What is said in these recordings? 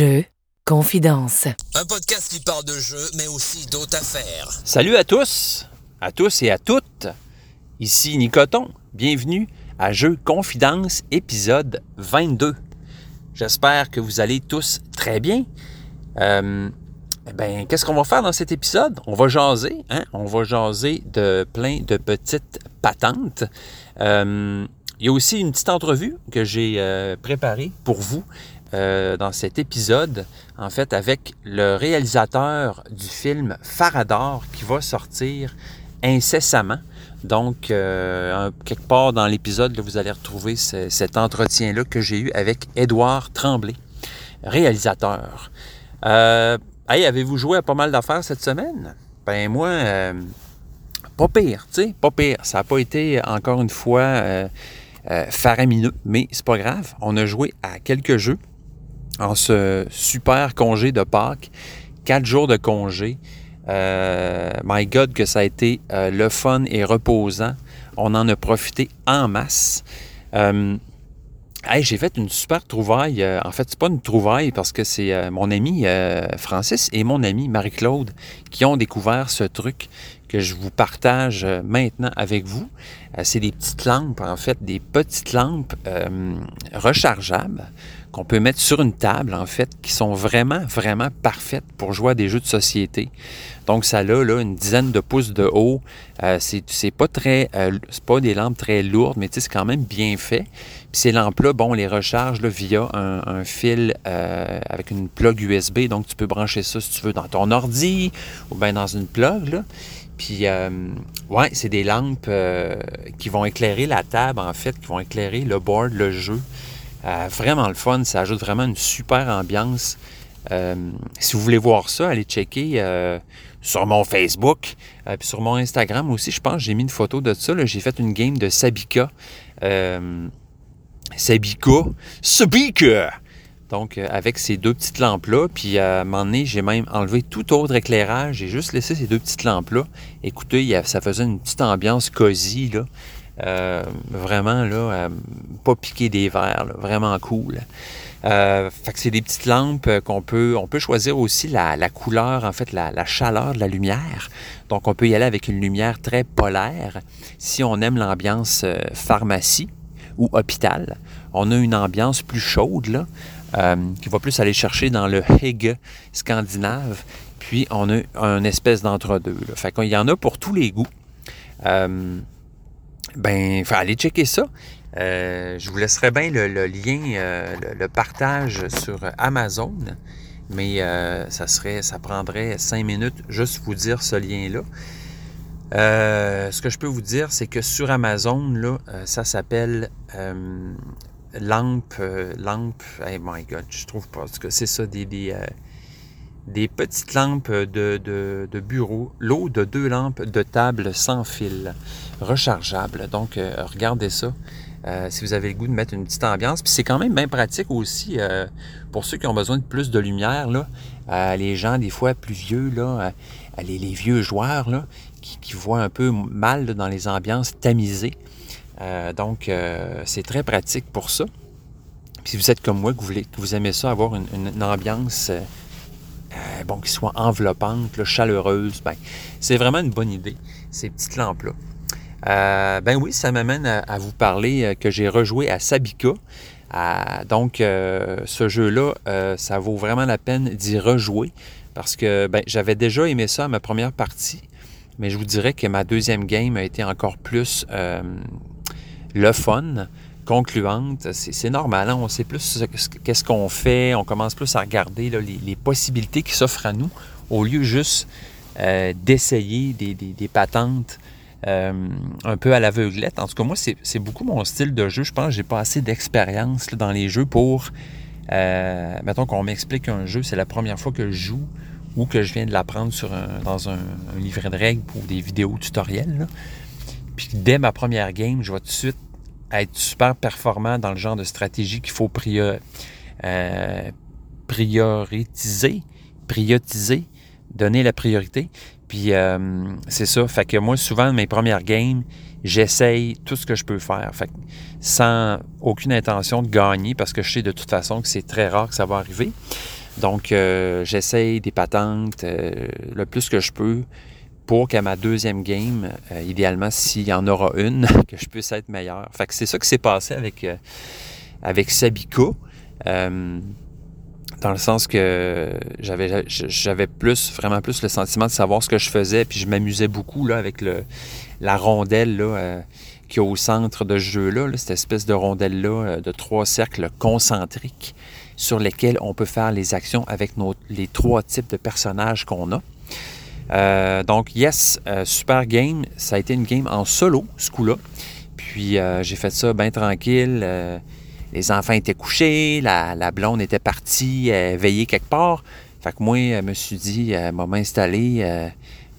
Jeux, confidence. Un podcast qui parle de jeux, mais aussi d'autres affaires. Salut à tous, à tous et à toutes. Ici Nicoton. Bienvenue à Jeux Confidence, épisode 22. J'espère que vous allez tous très bien. Euh, eh ben, qu'est-ce qu'on va faire dans cet épisode? On va jaser, hein? On va jaser de plein de petites patentes. Euh, il y a aussi une petite entrevue que j'ai euh, préparée pour vous euh, dans cet épisode, en fait, avec le réalisateur du film Farador qui va sortir incessamment. Donc, euh, quelque part dans l'épisode, vous allez retrouver cet entretien-là que j'ai eu avec Édouard Tremblay, réalisateur. Euh, hey, avez-vous joué à pas mal d'affaires cette semaine? Ben moi, pas pire, tu sais, pas pire. Ça n'a pas été, encore une fois, faramineux, mais c'est pas grave. On a joué à quelques jeux en ce super congé de Pâques, quatre jours de congé. Euh, my God, que ça a été euh, le fun et reposant. On en a profité en masse. Euh, j'ai fait une super trouvaille. en fait, c'est pas une trouvaille parce que c'est mon ami Francis et mon ami Marie-Claude qui ont découvert ce truc que je vous partage maintenant avec vous. c'est des petites lampes, en fait, des petites lampes rechargeables qu'on peut mettre sur une table, en fait, qui sont vraiment, vraiment parfaites pour jouer à des jeux de société. Donc, ça a là, une dizaine de pouces de haut. Euh, c'est pas très, euh, pas des lampes très lourdes, mais c'est quand même bien fait. Puis ces lampes-là, bon, on les recharge via un, fil euh, avec une plug USB. Donc, tu peux brancher ça si tu veux dans ton ordi ou bien dans une plug. Puis, ouais, c'est des lampes qui vont éclairer la table, en fait, qui vont éclairer le board, le jeu. Euh, vraiment le fun, ça ajoute vraiment une super ambiance. Euh, si vous voulez voir ça, allez checker euh, sur mon Facebook, puis sur mon Instagram aussi. Je pense j'ai mis une photo de ça. J'ai fait une game de Sabika. Sabika. Sabika! Donc, avec ces deux petites lampes-là. Puis, à un moment donné, j'ai même enlevé tout autre éclairage. J'ai juste laissé ces deux petites lampes-là. Écoutez, ça faisait une petite ambiance cosy, là. Euh, vraiment, là, euh, pas piquer des verres, vraiment cool. Euh, fait que c'est des petites lampes qu'on peut, on peut choisir aussi la, couleur, en fait, la, chaleur de la lumière. Donc, on peut y aller avec une lumière très polaire. Si on aime l'ambiance pharmacie ou hôpital, on a une ambiance plus chaude, là, qui va plus aller chercher dans le Hege scandinave. Puis, on a une espèce d'entre-deux. Fait qu'il y en a pour tous les goûts. Ben, aller checker ça. Euh, je vous laisserai bien le, lien, euh, le, partage sur Amazon, mais euh, ça serait, ça prendrait cinq minutes juste vous dire ce lien-là. ce que je peux vous dire, c'est que sur Amazon, là, ça s'appelle lampe, lampe. Hey my God, je trouve pas. que c'est ça des, des des petites lampes de, bureau, l'eau de deux lampes de table sans fil, rechargeables. Donc, euh, regardez ça. Euh, si vous avez le goût de mettre une petite ambiance. Puis c'est quand même bien pratique aussi euh, pour ceux qui ont besoin de plus de lumière. Là, les gens, des fois plus vieux, là, les, vieux joueurs là, qui, voient un peu mal dans les ambiances tamisées. donc, c'est très pratique pour ça. Puis si vous êtes comme moi, que vous, voulez, que vous aimez ça, avoir une, une ambiance euh, bon, qui soit enveloppante, chaleureuse, ben, c'est vraiment une bonne idée, ces petites lampes-là. Euh, ben oui, ça m'amène à, vous parler euh, que j'ai rejoué à Sabika. donc, ce jeu-là, ça vaut vraiment la peine d'y rejouer parce que ben, j'avais déjà aimé ça à ma première partie, mais je vous dirais que ma deuxième game a été encore plus le fun concluante, c'est normal. Hein. On sait plus qu'est-ce qu'on fait, on commence plus à regarder les, possibilités qui s'offrent à nous au lieu juste euh, d'essayer des, patentes euh, un peu à l'aveuglette. En tout cas, moi, c'est beaucoup mon style de jeu. Je pense que j'ai pas assez d'expérience dans les jeux pour. Euh, mettons qu'on m'explique un jeu, c'est la première fois que je joue ou que je viens de l'apprendre dans un, livret de règles pour des vidéos tutoriels. Puis dès ma première game, je vais tout de suite être super performant dans le genre de stratégie qu'il faut prioriser, euh, prioriser, prioriser, donner la priorité. Puis euh, c'est ça. Fait que moi, souvent, mes premières games, j'essaye tout ce que je peux faire. Fait que sans aucune intention de gagner parce que je sais de toute façon que c'est très rare que ça va arriver. Donc, euh, j'essaye des patentes le plus que je peux pour qu'à ma deuxième game, euh, idéalement, s'il y en aura une, que je puisse être meilleur. Fait que c'est ça qui s'est passé avec, avec Sabika. dans le sens que j'avais, j'avais plus, vraiment plus le sentiment de savoir ce que je faisais, puis je m'amusais beaucoup là, avec le, la rondelle là, qui est au centre de ce jeu-là, cette espèce de rondelle-là de trois cercles concentriques sur lesquels on peut faire les actions avec nos, les trois types de personnages qu'on a. Euh, donc, yes, euh, super game. Ça a été une game en solo, ce coup-là. Puis, euh, j'ai fait ça bien tranquille. les enfants étaient couchés, la, blonde était partie veiller quelque part. Fait que moi, je me suis dit, m'a m'installer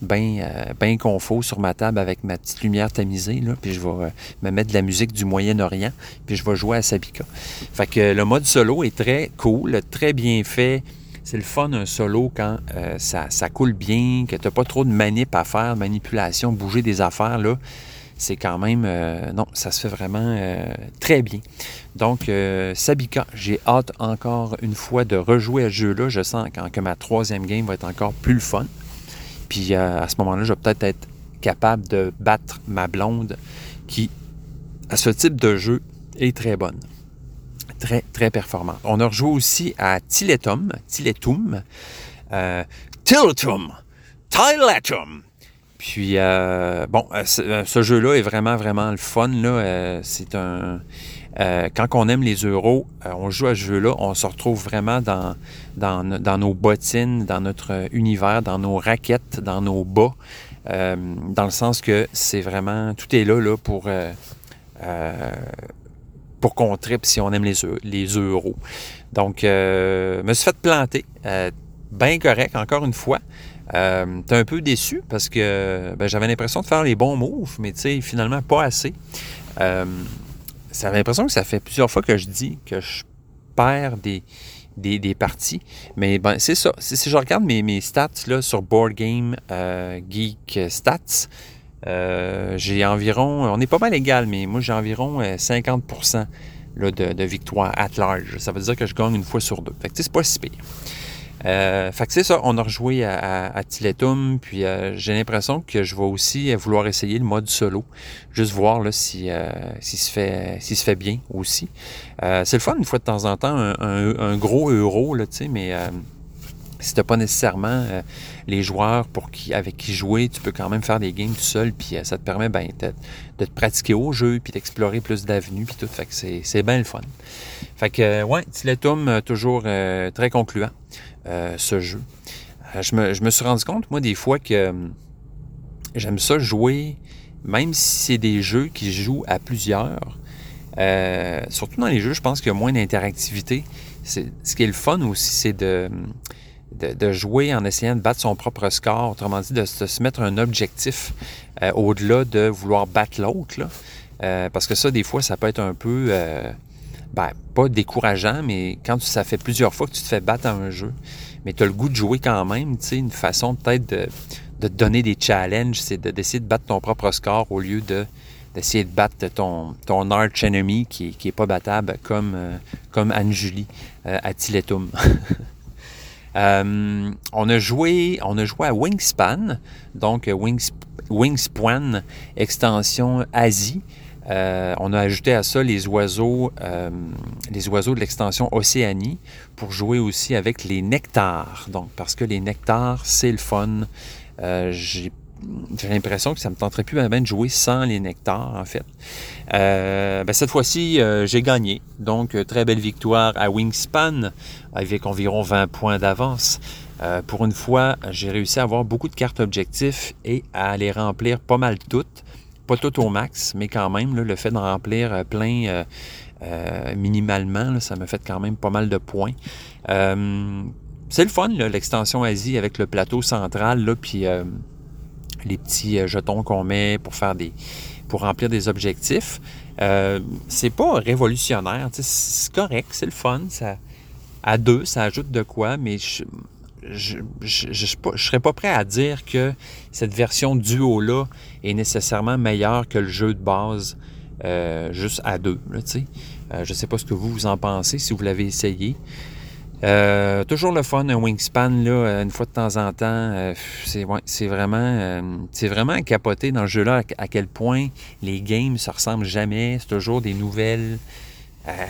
bien ben confort sur ma table avec ma petite lumière tamisée. Puis je vais me mettre de la musique du Moyen-Orient, puis je vais jouer à Sabika. Fait que le mode solo est très cool, très bien fait. C'est le fun un solo quand euh, ça, ça, coule bien, que tu n'as pas trop de manip à faire, manipulation, bouger des affaires. là c'est quand même... non, ça se fait vraiment très bien. Donc, Sabika, j'ai hâte encore une fois de rejouer à ce jeu-là. Je sens que ma troisième game va être encore plus le fun. Puis euh, à ce moment-là, je vais peut-être être capable de battre ma blonde qui, à ce type de jeu, est très bonne. Très, très performante. On a rejoué aussi à Tiletum, Tiletum, euh, Tiletum. Puis, euh, bon, ce, jeu-là est vraiment, vraiment le fun. Là. c'est un, euh, quand on aime les euros, euh, on joue à ce jeu-là, on se retrouve vraiment dans, dans, nos bottines, dans notre univers, dans nos raquettes, dans nos bas, euh, dans le sens que c'est vraiment, tout est là, là pour, pour qu'on tripe si on aime les, euros. Donc, je me suis fait planter, bien correct, encore une fois. Euh, T'es un peu déçu parce que ben, j'avais l'impression de faire les bons moves, mais tu sais, finalement pas assez ça a l'impression que ça fait plusieurs fois que je dis que je perds des, parties. Mais ben, c'est ça. Si, je regarde mes, mes stats là, sur Board Game euh, Geek Stats, euh, j'ai environ, on est pas mal égal, mais moi j'ai environ 50% euh, là, de, de victoire at large. Ça veut dire que je gagne une fois sur deux. Fait que c'est pas si pire. Euh, fait que c'est ça, on a rejoué à, à, Tiletum, puis euh, j'ai l'impression que je vais aussi vouloir essayer le mode solo, juste voir là, si, euh, si, se fait, si se fait bien aussi. Euh, c'est le fun une fois de temps en temps, un, gros euro, là, mais si t'as pas nécessairement les joueurs pour qui, avec qui jouer, tu peux quand même faire des games tout seul, puis ça te permet ben, de, te pratiquer au jeu, puis d'explorer plus d'avenues, puis tout. Fait que c'est bien le fun. Fait que, ouais, Tiletum, toujours très concluant. Euh, ce jeu. Euh, je me, suis rendu compte, moi, des fois que euh, j'aime ça jouer, même si c'est des jeux qui jouent à plusieurs. surtout dans les jeux, je pense qu'il y a moins d'interactivité. Ce qui est le fun aussi, c'est de, de, jouer en essayant de battre son propre score. Autrement dit, de, se mettre un objectif au-delà de vouloir battre l'autre. parce que ça, des fois, ça peut être un peu ben, pas décourageant, mais quand ça fait plusieurs fois que tu te fais battre dans un jeu, mais tu as le goût de jouer quand même, tu sais, une façon peut-être de, te donner des challenges, c'est d'essayer de, battre ton propre score au lieu de d'essayer de battre ton, arch enemy qui, qui est pas battable comme, euh, comme Anne-Julie euh, à Tiletum. Euh, on, a joué, à Wingspan, donc Wings, Wingspan extension Asie. Euh, on a ajouté à ça les oiseaux, euh, les oiseaux de l'extension Océanie pour jouer aussi avec les nectars. Donc, parce que les nectars, c'est le fun. Euh, l'impression que ça me tenterait plus même de jouer sans les nectars, en fait. Ben, cette fois-ci, j'ai gagné. Donc, très belle victoire à Wingspan, avec environ 20 points d'avance. pour une fois, j'ai réussi à avoir beaucoup de cartes objectifs et à les remplir pas mal toutes pas tout au max, mais quand même, le fait de remplir euh, plein euh, euh, minimalement, ça me fait quand même pas mal de points. c'est le fun, l'extension Asie avec le plateau central, là, puis les petits jetons qu'on met pour faire des pour remplir des objectifs. c'est pas révolutionnaire, c'est correct, c'est le fun. Ça, à deux, ça ajoute de quoi, mais je, je serais pas prêt à dire que cette version duo-là est nécessairement meilleure que le jeu de base euh, juste à deux. Euh, je ne sais pas ce que vous en pensez, si vous l'avez essayé. Euh, toujours le fun, un wingspan, là, une fois de temps en temps. Euh, c'est vraiment, euh, vraiment capoté dans le jeu-là à, quel point les games se ressemblent jamais. C'est toujours des nouvelles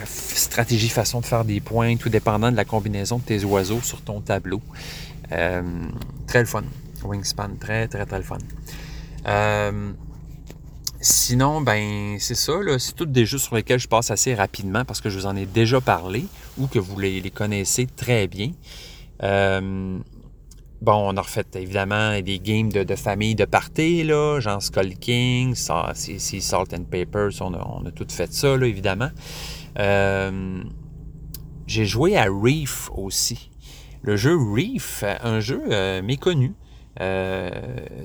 stratégies, façon de faire des points, tout dépendant de la combinaison de tes oiseaux sur ton tableau. très le fun. Wingspan, très, très, très le fun. Sinon, ben c'est ça, c'est tous des jeux sur lesquels je passe assez rapidement parce que je vous en ai déjà parlé ou que vous les, connaissez très bien. Euh, bon, on a refait évidemment des games de, famille de party, là, genre Skull King, c'est Salt and Papers, on a, tout fait ça, là, évidemment. Euh, j'ai joué à Reef aussi. Le jeu Reef, un jeu euh, méconnu.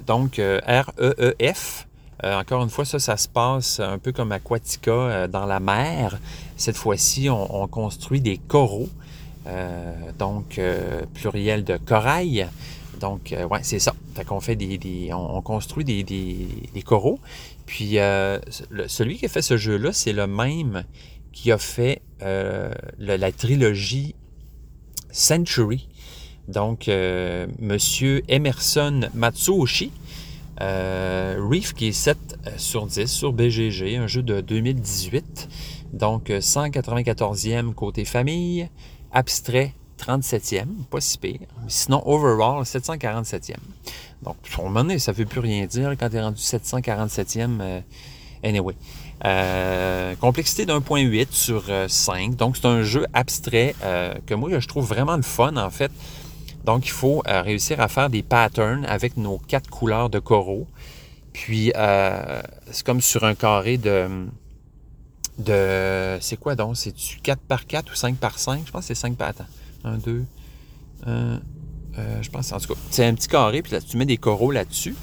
donc R-E-E-F. Euh, encore une fois, ça, ça se passe un peu comme Aquatica euh, dans la mer. Cette fois-ci, on, construit des coraux, euh, donc pluriel de corail. Donc, ouais, c'est ça. Fait qu'on fait des, on, construit des, coraux. Puis, celui qui a fait ce jeu-là, c'est le même qui a fait la trilogie Century. Donc, Monsieur Emerson Matsuoshi, euh, Reef qui est 7 euh, sur 10 sur BGG, un jeu de 2018. Donc 194e côté famille, abstrait 37e, pas si pire. Sinon, overall, 747e. Donc, pour un moment ça ne veut plus rien dire quand tu es rendu 747e. Euh, anyway. complexité d'1.8 sur 5. Donc, c'est un jeu abstrait que moi, je trouve vraiment le fun, en fait. Donc, il faut euh, réussir à faire des patterns avec nos quatre couleurs de coraux. Puis, euh, c'est comme sur un carré de... de c'est quoi donc? C'est-tu 4 par 4 ou 5 par 5? Je pense que c'est 5 par... Attends. 1, 2, 1... je pense, en tout cas, c'est un petit carré, puis là, tu mets des coraux là-dessus.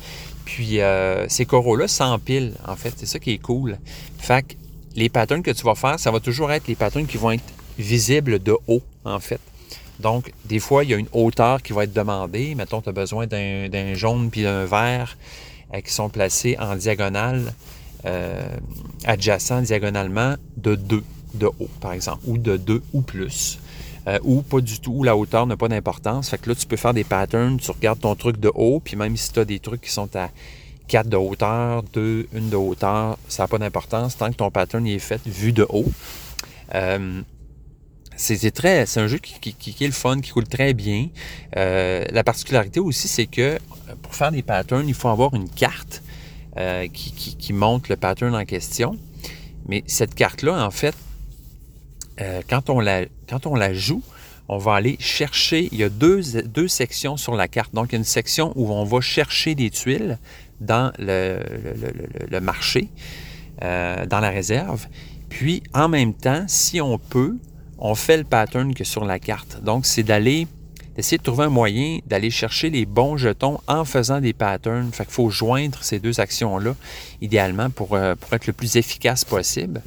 Puis, euh, ces coraux-là s'empilent, en fait. C'est ça qui est cool. Fait que les patterns que tu vas faire, ça va toujours être les patterns qui vont être visibles de haut, en fait. Donc, des fois, il y a une hauteur qui va être demandée. Mettons, tu as besoin d'un jaune puis d'un vert euh, qui sont placés en diagonale, euh, adjacents diagonalement de 2 de haut, par exemple, ou de 2 ou plus. Euh, ou pas du tout, la hauteur n'a pas d'importance. Fait que là, tu peux faire des patterns, tu regardes ton truc de haut, puis même si tu as des trucs qui sont à 4 de hauteur, 2, 1 de hauteur, ça n'a pas d'importance tant que ton pattern est fait vu de haut. Euh, c'est très, c'est un jeu qui, est le fun, qui coule très bien. Euh, la particularité aussi, c'est que euh, pour faire des patterns, il faut avoir une carte euh, qui, montre le pattern en question. Mais cette carte-là, en fait, quand, on la, quand on la joue, on va aller chercher, il y a deux, deux, sections sur la carte. Donc, il y a une section où on va chercher des tuiles dans le, le marché, dans la réserve. Puis, en même temps, si on peut, on fait le pattern que sur la carte. Donc, c'est d'aller, d'essayer de trouver un moyen d'aller chercher les bons jetons en faisant des patterns. Fait qu'il faut joindre ces deux actions-là, idéalement, pour, euh, pour, être le plus efficace possible.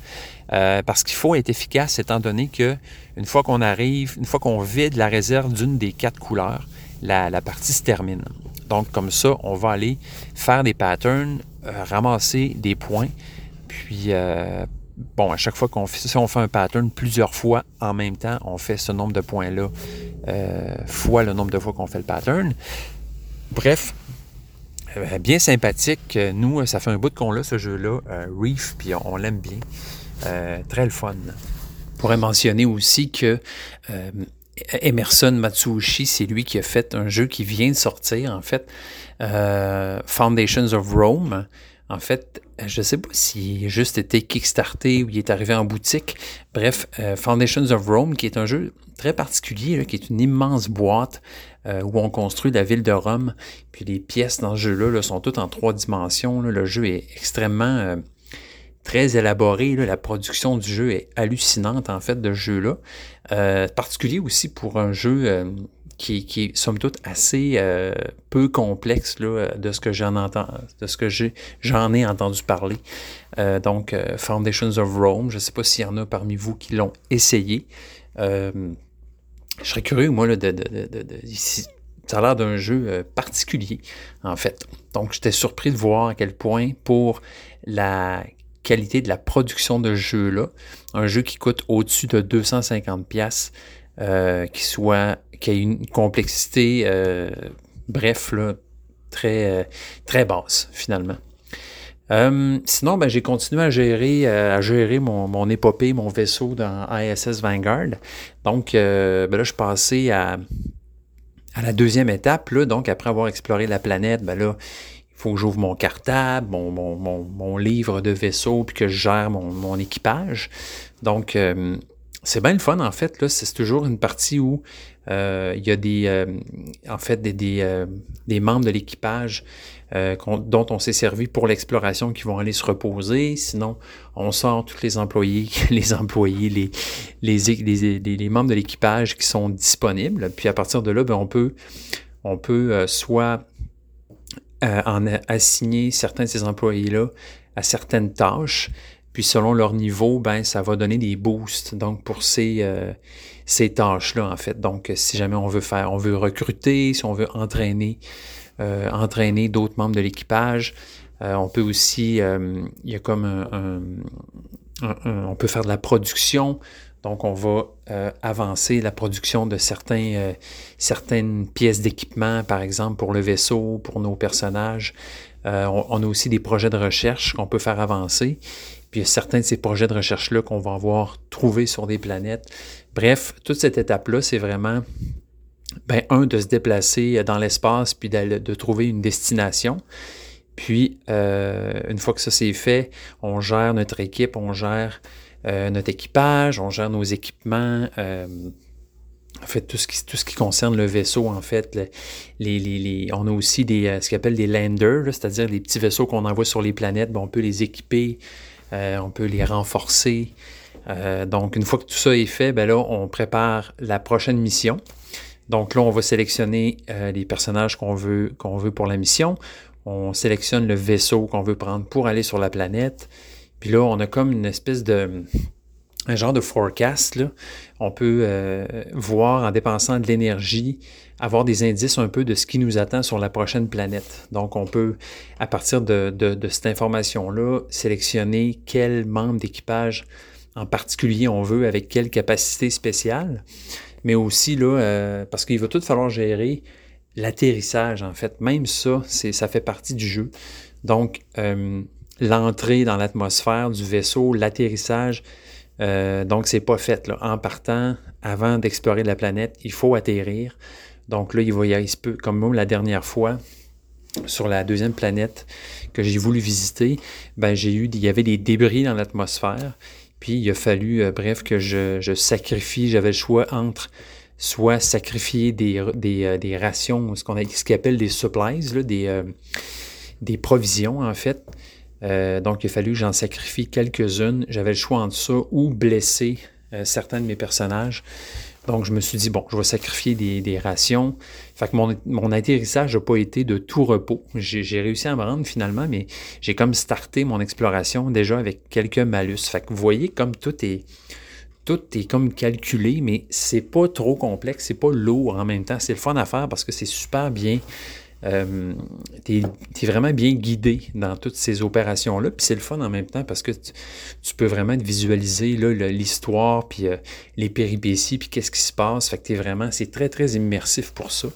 Euh, parce qu'il faut être efficace étant donné que une fois qu'on arrive, une fois qu'on vide la réserve d'une des quatre couleurs, la, partie se termine. Donc, comme ça, on va aller faire des patterns, euh, ramasser des points, puis bon, à chaque fois qu'on fait, un pattern plusieurs fois en même temps, on fait ce nombre de points-là euh, fois le nombre de fois qu'on fait le pattern. Bref, euh, bien sympathique. Nous, ça fait un bout qu'on l'a, ce jeu-là, euh, Reef, puis on, l'aime bien. très le fun. On pourrait mentionner aussi que Emerson Matsuoshi, c'est lui qui a fait un jeu qui vient de sortir, en fait, Foundations of Rome. En fait, je ne sais pas s'il a juste été kickstarté ou il est arrivé en boutique. Bref, euh, Foundations of Rome, qui est un jeu très particulier, qui est une immense boîte euh, où on construit la ville de Rome. Puis les pièces dans ce jeu-là sont toutes en trois dimensions. Le jeu est extrêmement euh, très élaboré. La production du jeu est hallucinante, en fait, de ce jeu-là. particulier aussi pour un jeu qui, est somme toute assez euh, peu complexe là, de ce que j'en entends, de ce que j'en ai, entendu parler. Euh, donc, euh, Foundations of Rome, je ne sais pas s'il y en a parmi vous qui l'ont essayé. je serais curieux, moi, là, de, ça a l'air d'un jeu particulier, en fait. Donc, j'étais surpris de voir à quel point, pour la qualité de la production de jeu-là, un jeu qui coûte au-dessus de 250 pièces qui soit qui ait une complexité, bref, là, très, très basse finalement. sinon, ben, j'ai continué à gérer, à gérer mon, mon, épopée, mon vaisseau dans ISS Vanguard. Donc, ben là, je suis passé à, à la deuxième étape. Là, donc, après avoir exploré la planète, ben là, il faut que j'ouvre mon cartable, mon, mon, mon, livre de vaisseau, puis que je gère mon, équipage. Donc, euh, c'est bien le fun, en fait. C'est toujours une partie où euh, il y a des, euh, en fait, des, des, des membres de l'équipage dont on s'est servi pour l'exploration qui vont aller se reposer. Sinon, on sort tous les employés, les employés, les, les, les, membres de l'équipage qui sont disponibles. Puis à partir de là, ben, on peut, on peut soit euh, en assigner certains de ces employés-là à certaines tâches. Puis selon leur niveau, ben, ça va donner des boosts donc pour ces, euh, ces tâches-là, en fait. Donc, si jamais on veut faire, on veut recruter, si on veut entraîner, euh, entraîner d'autres membres de l'équipage, on peut aussi, il y a comme un, on peut faire de la production, donc, on va euh, avancer la production de certains, euh, certaines pièces d'équipement, par exemple pour le vaisseau, pour nos personnages. Euh, on, a aussi des projets de recherche qu'on peut faire avancer. Il y a certains de ces projets de recherche-là qu'on va avoir trouvés sur des planètes. Bref, toute cette étape-là, c'est vraiment, ben, un, de se déplacer dans l'espace, puis de trouver une destination. Puis, une fois que ça c'est fait, on gère notre équipe, on gère euh, notre équipage, on gère nos équipements. Euh, en fait, tout ce, qui, concerne le vaisseau, en fait, les, on a aussi des, euh, ce qu'on appelle des landers, c'est-à-dire les petits vaisseaux qu'on envoie sur les planètes. on peut les équiper, on peut les renforcer. donc, une fois que tout ça est fait, ben là, on prépare la prochaine mission. Donc là, on va sélectionner les personnages qu'on veut, pour la mission. On sélectionne le vaisseau qu'on veut prendre pour aller sur la planète. Puis là, on a comme une espèce de un genre de forecast. On peut euh, voir en dépensant de l'énergie, avoir des indices un peu de ce qui nous attend sur la prochaine planète. Donc, on peut, à partir de, cette information-là, sélectionner quel membre d'équipage en particulier on veut, avec quelle capacité spéciale. Mais aussi, là, euh, parce qu'il va tout falloir gérer l'atterrissage, en fait. Même ça, ça fait partie du jeu. Donc, euh, l'entrée dans l'atmosphère du vaisseau, l'atterrissage. Euh, donc, c'est pas fait. Là. En partant, avant d'explorer la planète, il faut atterrir. Donc là, il va y comme moi la dernière fois, sur la deuxième planète que j'ai voulu visiter, ben, j'ai eu, il y avait des débris dans l'atmosphère. Puis il a fallu, euh, bref, que je, sacrifie, j'avais le choix entre soit sacrifier des, euh, rations, ce qu'on appelle des supplies, des, des provisions en fait, euh, donc, il a fallu que j'en sacrifie quelques-unes. J'avais le choix entre ça ou blesser euh, certains de mes personnages. Donc, je me suis dit, bon, je vais sacrifier des, rations. Fait que mon, atterrissage n'a pas été de tout repos. J'ai réussi à me rendre finalement, mais j'ai comme starté mon exploration déjà avec quelques malus. Fait que vous voyez comme tout est, tout est comme calculé, mais c'est pas trop complexe, c'est pas lourd en même temps. C'est le fun à faire parce que c'est super bien euh, tu es, vraiment bien guidé dans toutes ces opérations-là. Puis c'est le fun en même temps parce que tu, peux vraiment visualiser l'histoire, puis euh, les péripéties, puis qu'est-ce qui se passe. Fait que es vraiment, c'est très, très immersif pour ça.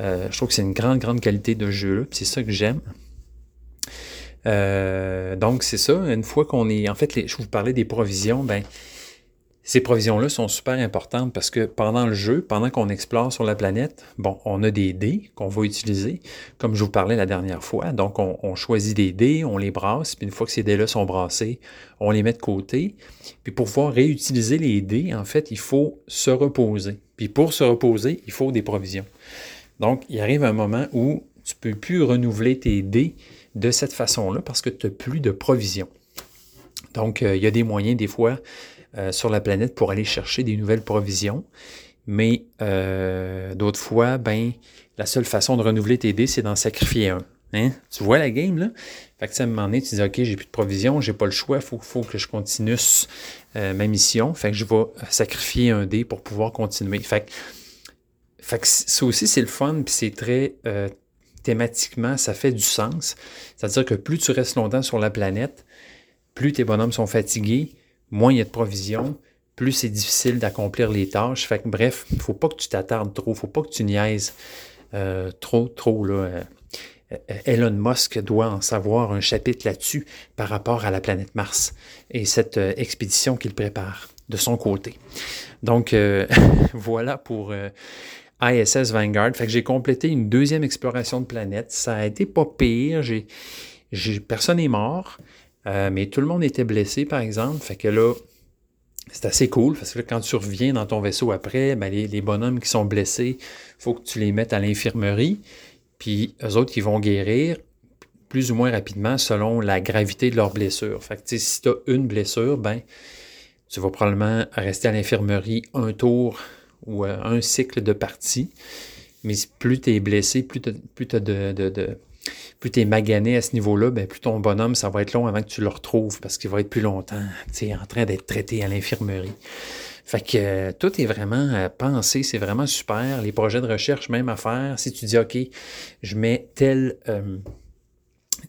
Euh, je trouve que c'est une grande, grande qualité de jeu-là, puis c'est ça que j'aime. donc, c'est ça. Une fois qu'on est. En fait, je vous parlais des provisions, ben ces provisions-là sont super importantes parce que pendant le jeu, pendant qu'on explore sur la planète, bon, on a des dés qu'on va utiliser, comme je vous parlais la dernière fois. Donc, on, choisit des dés, on les brasse, puis une fois que ces dés-là sont brassés, on les met de côté. Puis pour pouvoir réutiliser les dés, en fait, il faut se reposer. Puis pour se reposer, il faut des provisions. Donc, il arrive un moment où tu ne peux plus renouveler tes dés de cette façon-là parce que tu n'as plus de provisions. Donc, euh, il y a des moyens, des fois, euh, sur la planète pour aller chercher des nouvelles provisions. Mais euh, d'autres fois, ben, la seule façon de renouveler tes dés, c'est d'en sacrifier un. Hein? Tu vois la game, là? Fait que, à un moment donné, tu dis, OK, j'ai plus de provisions, j'ai pas le choix, faut, faut, que je continue euh, ma mission. Fait que je vais sacrifier un dé pour pouvoir continuer. Fait que, fait que ça aussi, c'est le fun, puis c'est très thématiquement, ça fait du sens. C'est-à-dire que plus tu restes longtemps sur la planète, plus tes bonhommes sont fatigués, moins il y a de provisions, plus c'est difficile d'accomplir les tâches. Fait bref, il ne faut pas que tu t'attardes trop, il ne faut pas que tu niaises euh, trop, trop. Là, euh, Elon Musk doit en savoir un chapitre là-dessus par rapport à la planète Mars et cette expédition qu'il prépare de son côté. Donc, voilà pour ISS Vanguard. Fait j'ai complété une deuxième exploration de planète. Ça a été pas pire. Personne n'est mort, mais tout le monde était blessé, par exemple. Fait que là, c'est assez cool parce que quand tu reviens dans ton vaisseau après, ben les, bonhommes qui sont blessés, il faut que tu les mettes à l'infirmerie. Puis eux autres, ils vont guérir plus ou moins rapidement selon la gravité de leur blessure. Fait que si tu as une blessure, ben tu vas probablement rester à l'infirmerie un tour ou euh, un cycle de partie. Mais plus tu es blessé, plus tu as, de, de plus tu es magané à ce niveau-là, ben, plus ton bonhomme, ça va être long avant que tu le retrouves parce qu'il va être plus longtemps en train d'être traité à l'infirmerie. Fait que euh, tout est vraiment euh, pensé, c'est vraiment super. Les projets de recherche, même à faire. Si tu dis, OK, je mets telle, euh,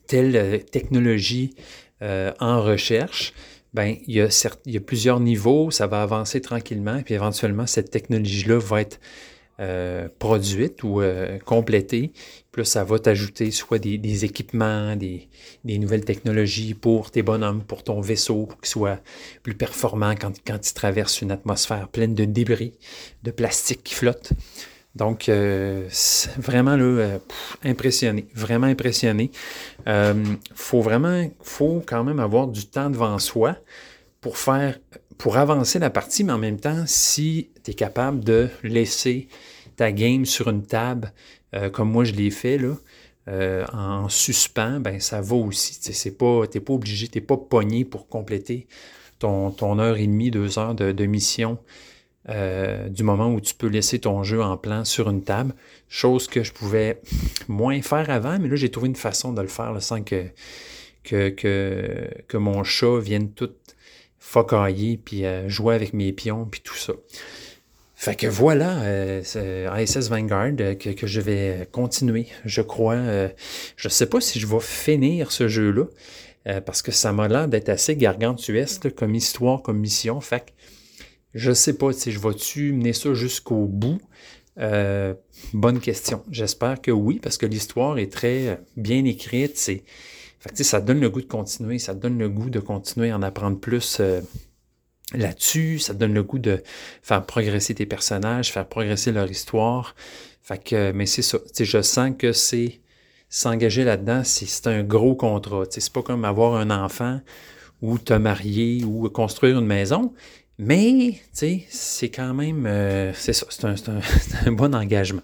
telle technologie en recherche, ben, il, y a il y a plusieurs niveaux, ça va avancer tranquillement, puis éventuellement, cette technologie-là va être euh, produite ou euh, complétée. Puis ça va t'ajouter soit des, équipements, des, nouvelles technologies pour tes bonhommes, pour ton vaisseau, pour qu'il soit plus performant quand, il traverse une atmosphère pleine de débris, de plastique qui flotte. Donc, euh, vraiment là, impressionné, vraiment impressionné. faut vraiment, faut quand même avoir du temps devant soi pour faire pour avancer la partie, mais en même temps, si tu es capable de laisser ta game sur une table, euh, comme moi je l'ai fait, là, euh, en suspens, ben ça va aussi. Tu n'es pas, pas obligé, tu n'es pas pogné pour compléter ton, ton, heure et demie, deux heures de, mission euh, du moment où tu peux laisser ton jeu en plan sur une table. Chose que je pouvais moins faire avant, mais là j'ai trouvé une façon de le faire sans que, que, que, que mon chat vienne tout focailler, puis euh, jouer avec mes pions, puis tout ça. Fait que voilà, euh, ISS Vanguard euh, que, je vais continuer, je crois. je ne sais pas si je vais finir ce jeu-là, parce que ça m'a l'air d'être assez gargantuesque comme histoire, comme mission. Fait que je sais pas si je vais-tu mener ça jusqu'au bout. bonne question. J'espère que oui, parce que l'histoire est très bien écrite. C'est ça donne le goût de continuer, ça donne le goût de continuer à en apprendre plus euh, là-dessus, ça donne le goût de faire progresser tes personnages, faire progresser leur histoire. Fait que, mais c'est ça, je sens que c'est s'engager là-dedans, c'est un gros contrat. C'est pas comme avoir un enfant ou te marier ou construire une maison. Mais, c'est quand même, euh, c'est ça, c'est un, un, bon engagement.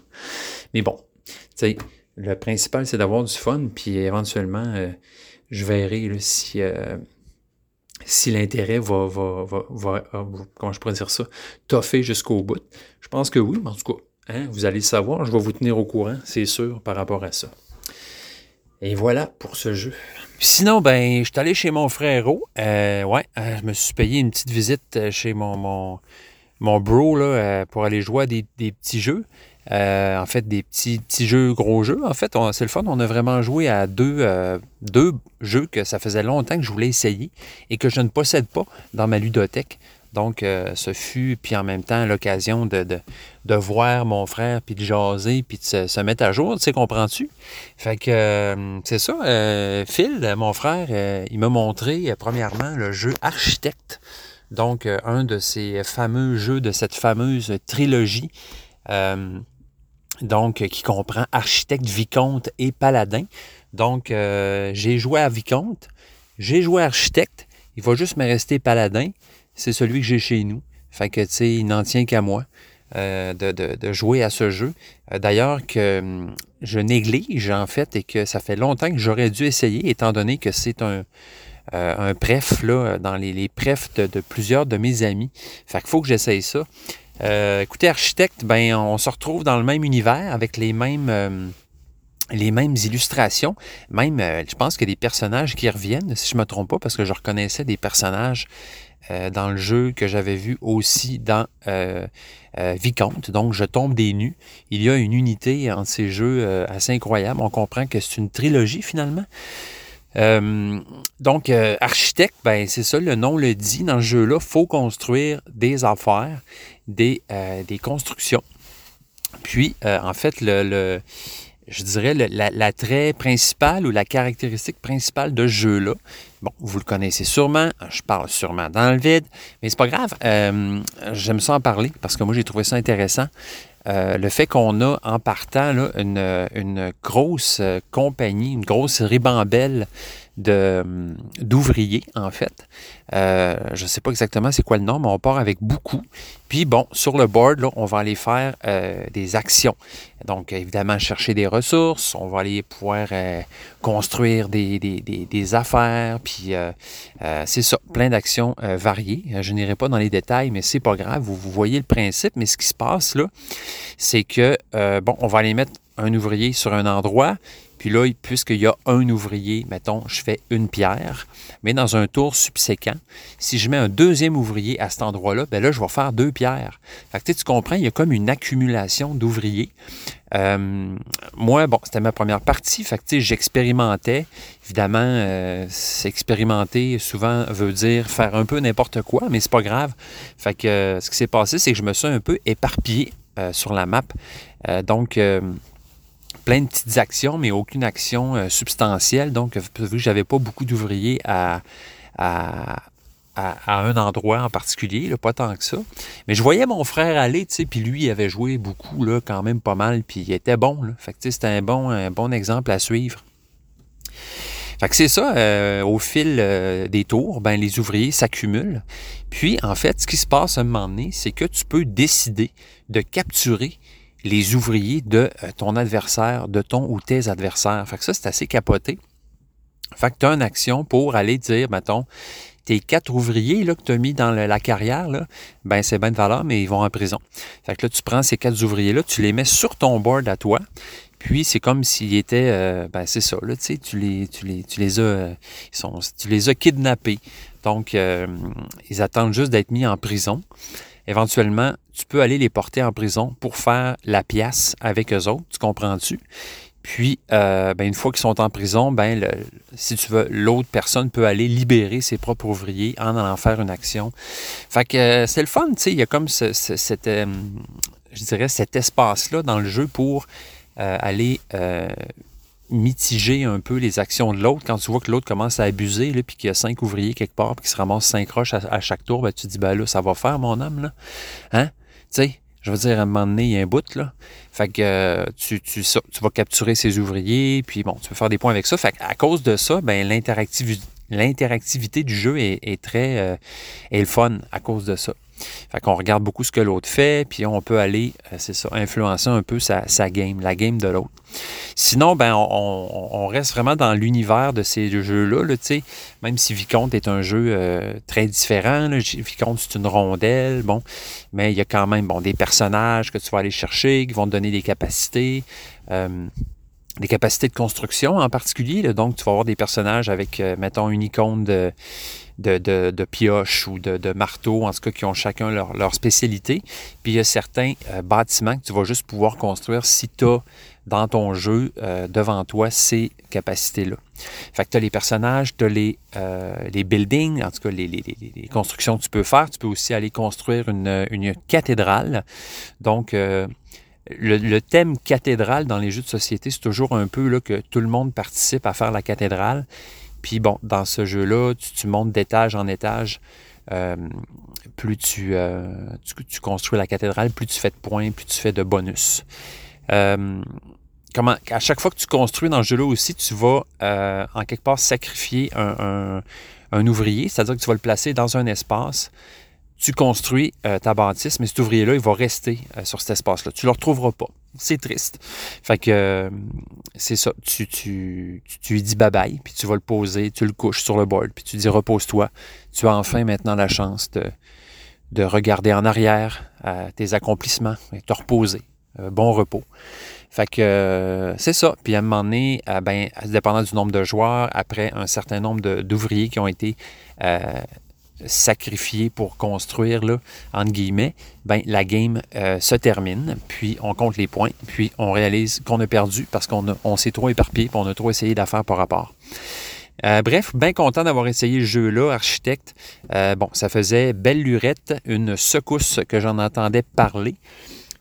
Mais bon, tu sais, le principal, c'est d'avoir du fun, puis éventuellement, euh, je verrai si, euh, si l'intérêt va, va, va, euh, comment je pourrais dire ça, toffer jusqu'au bout. Je pense que oui, mais en tout cas, hein, vous allez le savoir, je vais vous tenir au courant, c'est sûr, par rapport à ça. Et voilà pour ce jeu. Sinon, ben, je suis allé chez mon frère ouais, je me suis payé une petite visite chez mon, mon, mon bro là, pour aller jouer à des, des petits jeux. Euh, en fait, des petits, petits jeux, gros jeux. En fait, c'est le fun. On a vraiment joué à deux, euh, deux jeux que ça faisait longtemps que je voulais essayer et que je ne possède pas dans ma ludothèque. Donc, euh, ce fut, puis en même temps, l'occasion de, de, voir mon frère, puis de jaser, puis de se, mettre à jour, tu sais, comprends-tu? Fait que, c'est ça. Phil, mon frère, il m'a montré, premièrement, le jeu Architecte. Donc, un de ces fameux jeux de cette fameuse trilogie donc qui comprend architecte, vicomte et paladin. Donc, euh, j'ai joué à vicomte, j'ai joué à architecte, il va juste me rester paladin, c'est celui que j'ai chez nous. Fait que, tu sais, il n'en tient qu'à moi euh, de, jouer à ce jeu. Euh, d'ailleurs, que hum, je néglige, en fait, et que ça fait longtemps que j'aurais dû essayer, étant donné que c'est un, un pref, là, dans les, les prefs de, de, plusieurs de mes amis. Fait qu'il faut que j'essaye ça. Euh, écoutez, architecte, ben, on se retrouve dans le même univers avec les mêmes, euh, les mêmes illustrations. Même, euh, je pense a des personnages qui reviennent, si je ne me trompe pas, parce que je reconnaissais des personnages dans le jeu que j'avais vu aussi dans Vicomte. Donc, je tombe des nus. Il y a une unité entre ces jeux assez incroyable. On comprend que c'est une trilogie finalement. Donc, architecte, ben, c'est ça, le nom le dit. Dans ce jeu-là, faut construire des affaires, des, euh, des constructions. Puis, en fait, le, je dirais l'attrait principal ou la caractéristique principale de ce jeu-là, bon, vous le connaissez sûrement, je parle sûrement dans le vide, mais c'est pas grave. J'aime ça en parler parce que moi, j'ai trouvé ça intéressant. le fait qu'on a en partant une, grosse compagnie, une grosse ribambelle d'ouvriers, en fait. Euh, je ne sais pas exactement c'est quoi le nom, mais on part avec beaucoup. Puis bon, sur le board, là, on va aller faire euh, des actions. Donc, évidemment, chercher des ressources. On va aller pouvoir euh, construire des, affaires. Puis, c'est ça, plein d'actions variées. Je n'irai pas dans les détails, mais c'est pas grave. Vous, voyez le principe. Mais ce qui se passe là, c'est que, bon, on va aller mettre un ouvrier sur un endroit, puis là, puisqu'il y a un ouvrier, mettons, je fais une pierre, mais dans un tour subséquent, si je mets un deuxième ouvrier à cet endroit-là, bien là, je vais faire deux pierres. Fait que tu comprends, il y a comme une accumulation d'ouvriers. Euh, moi, bon, c'était ma première partie, fait que j'expérimentais. Évidemment, euh, s'expérimenter souvent veut dire faire un peu n'importe quoi, mais c'est pas grave. Fait que euh, ce qui s'est passé, c'est que je me suis un peu éparpillé sur la map. donc, plein de petites actions, mais aucune action euh, substantielle. Donc, vu que j'avais pas beaucoup d'ouvriers à, à, un endroit en particulier, pas tant que ça. Mais je voyais mon frère aller, tu sais, puis lui, il avait joué beaucoup, là, quand même pas mal, puis il était bon. Là. Fait que, c'était un bon, un bon exemple à suivre. Fait que c'est ça, euh, au fil euh, des tours, ben, les ouvriers s'accumulent. Puis, en fait, ce qui se passe à un moment donné, c'est que tu peux décider de capturer les ouvriers de euh, ton adversaire, de ton ou tes adversaires. Fait que ça, c'est assez capoté. Fait que tu as une action pour aller dire, mettons, tes quatre ouvriers là, que tu as mis dans la carrière, là, ben c'est bien de valeur, mais ils vont en prison. Fait que là, tu prends ces quatre ouvriers-là, tu les mets sur ton board à toi, puis c'est comme s'ils étaient, euh, ben c'est ça, là, tu sais, tu les, tu les, tu les as, euh, ils sont, tu les as kidnappés. Donc, ils attendent juste d'être mis en prison éventuellement, tu peux aller les porter en prison pour faire la pièce avec eux autres, tu comprends-tu? Puis, euh, ben, une fois qu'ils sont en prison, ben, si tu veux, l'autre personne peut aller libérer ses propres ouvriers en allant faire une action. Fait que euh, c'est le fun, tu sais, il y a comme euh, je dirais, cet espace-là dans le jeu pour aller mitiger un peu les actions de l'autre. Quand tu vois que l'autre commence à abuser, là, puis qu'il y a cinq ouvriers quelque part, puis qu'il se ramasse cinq roches à, chaque tour, ben, tu dis, ben là, ça va faire, mon homme, là. Hein? Tu je veux dire, à un moment donné, il y a un bout, là. Fait que euh, tu, tu, vas capturer ces ouvriers, puis bon, tu peux faire des points avec ça. Fait à cause de ça, ben, l'interactivité l'interactivité du jeu est, très euh, est le fun à cause de ça. Fait qu'on regarde beaucoup ce que l'autre fait, puis on peut aller, euh, c'est ça, influencer un peu sa, game, la game de l'autre. Sinon, ben, on, reste vraiment dans l'univers de ces jeux-là, là, même si Vicomte est un jeu euh, très différent. Là, Vicomte, c'est une rondelle, bon, mais il y a quand même bon, des personnages que tu vas aller chercher, qui vont te donner des capacités. Euh, des capacités de construction en particulier. donc, tu vas avoir des personnages avec, mettons, une icône de, de, de, pioches ou de, de, marteaux, en tout cas, qui ont chacun leur, spécialité. Puis il y a certains euh, bâtiments que tu vas juste pouvoir construire si tu as dans ton jeu euh, devant toi ces capacités-là. Fait que tu as les personnages, tu as les, euh, les buildings, en tout cas les, les, les, constructions que tu peux faire. Tu peux aussi aller construire une, une cathédrale. Donc, le, le, thème cathédrale dans les jeux de société, c'est toujours un peu là, que tout le monde participe à faire la cathédrale. Puis bon, dans ce jeu-là, tu, montes d'étage en étage. Euh, plus euh, tu, construis la cathédrale, plus tu fais de points, plus tu fais de bonus. Euh, à chaque fois que tu construis dans ce jeu-là aussi, tu vas en quelque part sacrifier un ouvrier, c'est-à-dire que tu vas le placer dans un espace tu construis euh, ta bâtisse, mais cet ouvrier-là, il va rester euh, sur cet espace-là. Tu ne le retrouveras pas. C'est triste. Fait que euh, c'est ça. Tu, tu, tu, lui dis bye-bye, puis tu vas le poser, tu le couches sur le board, puis tu dis repose-toi. Tu as enfin maintenant la chance de, de regarder en arrière tes accomplissements et te reposer. bon repos. Fait que c'est ça. Puis à un moment donné, ben, dépendant du nombre de joueurs, après un certain nombre d'ouvriers qui ont été sacrifié pour construire, là, entre guillemets, ben, la game euh, se termine, puis on compte les points, puis on réalise qu'on a perdu parce qu'on on s'est trop éparpillé, puis on a trop essayé d'affaires par rapport. Euh, bref, bien content d'avoir essayé le jeu-là, Architecte. Euh, bon, ça faisait belle lurette, une secousse que j'en entendais parler.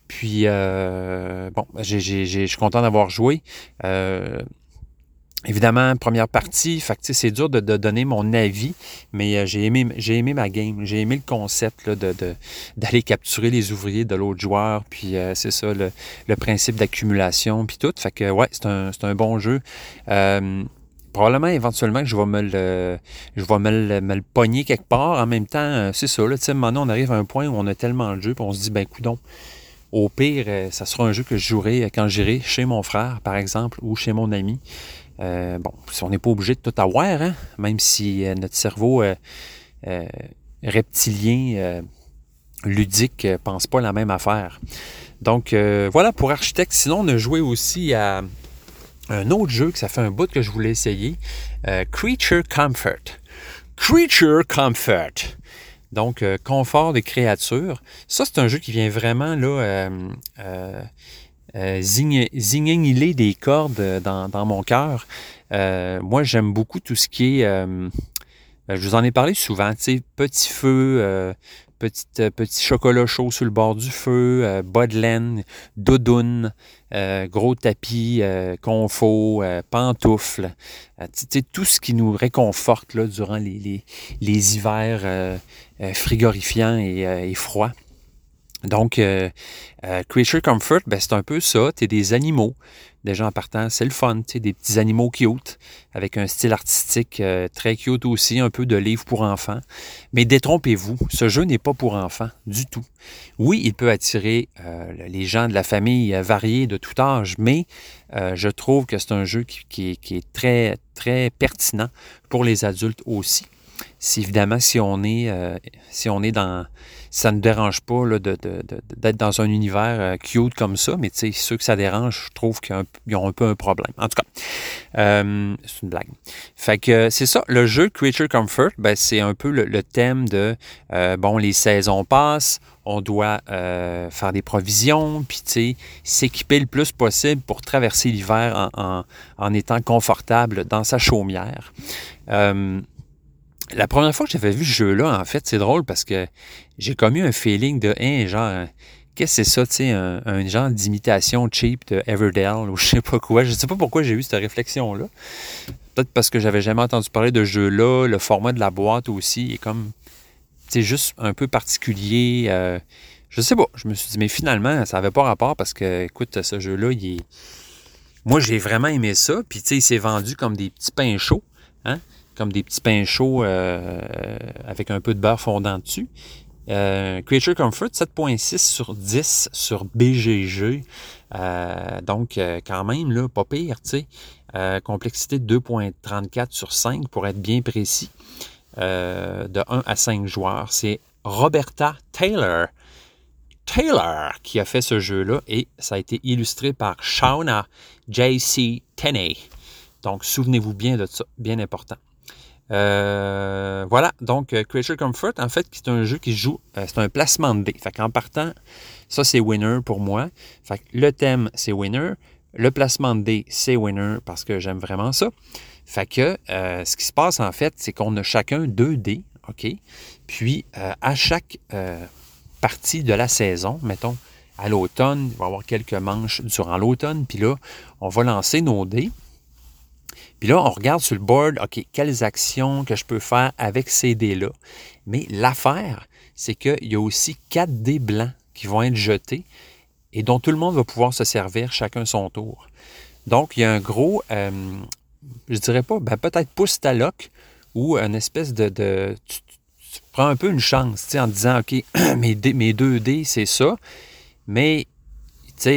Puis, bon, je suis content d'avoir joué. Évidemment, première partie, c'est dur de, donner mon avis, mais j'ai aimé, j'ai aimé ma game, j'ai aimé le concept d'aller capturer les ouvriers de l'autre joueur, puis c'est ça, le, principe d'accumulation, puis tout. Fait que ouais, c'est un, bon jeu probablement éventuellement que je vais me le, je pogner quelque part. En même temps, euh, c'est ça. Là, maintenant, on arrive à un point où on a tellement de jeux, puis on se dit, ben, coudon, au pire, euh, ça sera un jeu que je jouerai quand j'irai chez mon frère, par exemple, ou chez mon ami. Euh, bon, on n'est pas obligé de tout avoir, hein, même si notre cerveau reptilien, ludique, pense pas la même affaire. Donc, voilà pour Architecte. Sinon, on a joué aussi à un autre jeu que ça fait un bout que je voulais essayer, euh, Creature Comfort. Creature Comfort. Donc, euh, confort des créatures. Ça, c'est un jeu qui vient vraiment là, euh, euh zingler des cordes dans, mon cœur. moi, j'aime beaucoup tout ce qui est... Ben, je vous en ai parlé souvent, tu sais, petit feu, petit, chocolat chaud sur le bord du feu, euh, bas de laine, doudoune, euh, gros tapis, euh, confort, pantoufles. tout ce qui nous réconforte là, durant les, les, hivers frigorifiants et, froids. Donc, Creature Comfort, ben, c'est un peu ça. Tu es des animaux. Déjà en partant, c'est le fun, tu des petits animaux cute, avec un style artistique euh, très cute aussi, un peu de livre pour enfants. Mais détrompez-vous, ce jeu n'est pas pour enfants du tout. Oui, il peut attirer euh, les gens de la famille euh, variés de tout âge, mais je trouve que c'est un jeu qui, qui, est très, très pertinent pour les adultes aussi. Si évidemment, si on est, si on est dans ça ne dérange pas d'être dans un univers euh, cute comme ça, mais ceux que ça dérange, je trouve qu'ils ont un peu un problème. En tout cas, euh, c'est une blague. Fait que c'est ça, le jeu Creature Comfort, ben, c'est un peu le, thème de, euh, bon, les saisons passent, on doit faire des provisions, puis s'équiper le plus possible pour traverser l'hiver en, étant confortable dans sa chaumière. La première fois que j'avais vu ce jeu-là, en fait, c'est drôle parce que j'ai commis un feeling de, hein, genre, qu'est-ce que c'est ça, tu sais, un, genre d'imitation cheap de Everdell ou je sais pas quoi. Je sais pas pourquoi j'ai eu cette réflexion-là. Peut-être parce que j'avais jamais entendu parler de ce jeu-là. Le format de la boîte aussi est comme, c'est juste un peu particulier. Euh, je sais pas. Je me suis dit, mais finalement, ça avait pas rapport parce que, écoute, ce jeu-là, il est. Moi, j'ai vraiment aimé ça. Puis, tu sais, il s'est vendu comme des petits pains chauds. Hein? Comme des petits pains chauds euh, avec un peu de beurre fondant dessus. Euh, Creature Comfort, 7.6 sur 10 sur BGG. Euh, donc, quand même, là, pas pire, tu sais. complexité 2.34 sur 5 pour être bien précis. de 1 à 5 joueurs. C'est Roberta Taylor. Taylor qui a fait ce jeu-là et ça a été illustré par Shauna J.C. Tenney. Donc, souvenez-vous bien de ça, bien important. Euh, voilà, donc euh, Creature Comfort, en fait, c'est un jeu qui joue, euh, c'est un placement de dés. Fait qu'en partant, ça c'est winner pour moi. Fait que le thème, c'est winner. Le placement de dés, c'est winner parce que j'aime vraiment ça. Fait que ce qui se passe en fait, c'est qu'on a chacun deux dés, OK? Puis à chaque partie de la saison, mettons, à l'automne, il va y avoir quelques manches durant l'automne, puis là, on va lancer nos dés. Puis là, on regarde sur le board, OK, quelles actions que je peux faire avec ces dés-là. Mais l'affaire, c'est qu'il y a aussi quatre dés blancs qui vont être jetés et dont tout le monde va pouvoir se servir chacun son tour. Donc, il y a un gros, je euh, je dirais pas, ben, peut-être pouce taloc ou une espèce de... tu, prends un peu une chance en disant, OK, mes, mes deux dés, c'est ça, mais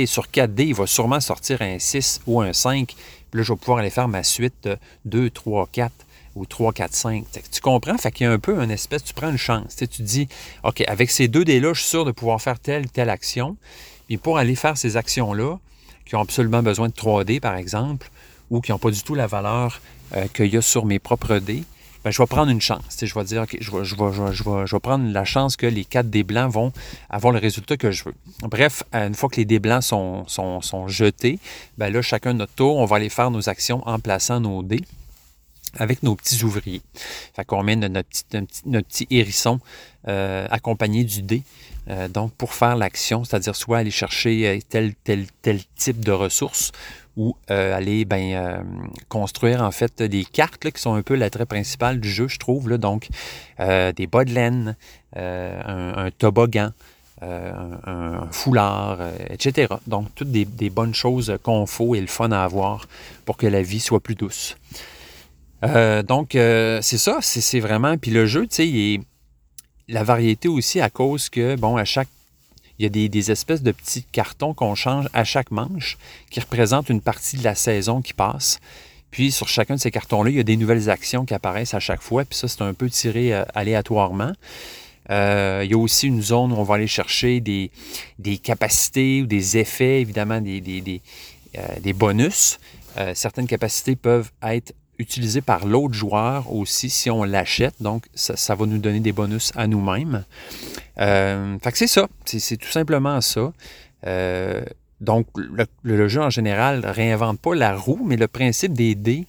sur 4 dés, il va sûrement sortir un 6 ou un 5 là, je vais pouvoir aller faire ma suite de 2, 3, 4 ou 3, 4, 5. Tu comprends? Fait qu'il y a un peu un espèce, tu prends une chance. Tu dis, OK, avec ces deux dés-là, je suis sûr de pouvoir faire telle, telle action. Puis pour aller faire ces actions-là, qui ont absolument besoin de 3D, par exemple, ou qui n'ont pas du tout la valeur euh, qu'il y a sur mes propres dés, ben, je vais prendre une chance. Je vais dire, OK, je vais, prendre la chance que les quatre dés blancs vont avoir le résultat que je veux. Bref, une fois que les dés blancs sont, jetés, ben là, chacun de notre tour, on va aller faire nos actions en plaçant nos dés. avec nos petits ouvriers. Fait qu'on met notre petit, notre hérisson euh, accompagné du dé. Euh, donc, pour faire l'action, c'est-à-dire soit aller chercher euh, tel, tel, tel type de ressources ou aller ben, construire en fait des cartes qui sont un peu l'attrait principal du jeu, je trouve. Là. Donc, des bas de laine, un, toboggan, un, foulard, etc. Donc, toutes des, des bonnes choses qu'on faut et le fun à avoir pour que la vie soit plus douce. Euh, donc, euh, c'est ça, c'est vraiment. Puis le jeu, tu sais, il est la variété aussi à cause que, bon, à chaque. Il y a des, espèces de petits cartons qu'on change à chaque manche qui représentent une partie de la saison qui passe. Puis sur chacun de ces cartons-là, il y a des nouvelles actions qui apparaissent à chaque fois. Puis ça, c'est un peu tiré euh, aléatoirement. il y a aussi une zone où on va aller chercher des, capacités ou des effets, évidemment, des, des bonus. certaines capacités peuvent être utilisé par l'autre joueur aussi si on l'achète. Donc, ça, va nous donner des bonus à nous-mêmes. Euh, fait que c'est ça. C'est tout simplement ça. Euh, donc, le, jeu en général réinvente pas la roue, mais le principe des dés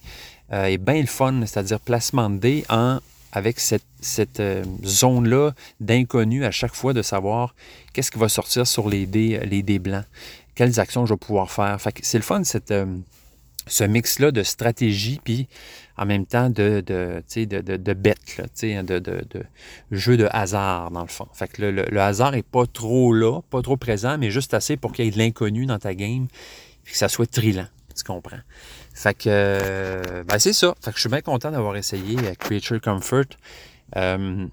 euh, est bien le fun, c'est-à-dire placement de dés en, avec cette, cette zone-là d'inconnu à chaque fois de savoir qu'est-ce qui va sortir sur les dés, les dés blancs, quelles actions je vais pouvoir faire. Fait que c'est le fun, cette ce mix-là de stratégie, puis en même temps de, de, de, de, de bête, de, de, de, jeu de hasard, dans le fond. Fait que le, hasard n'est pas trop là, pas trop présent, mais juste assez pour qu'il y ait de l'inconnu dans ta game, puis que ça soit trillant, tu comprends? Fait que, euh, ben c'est ça. Fait que je suis bien content d'avoir essayé euh, Creature Comfort. Euh,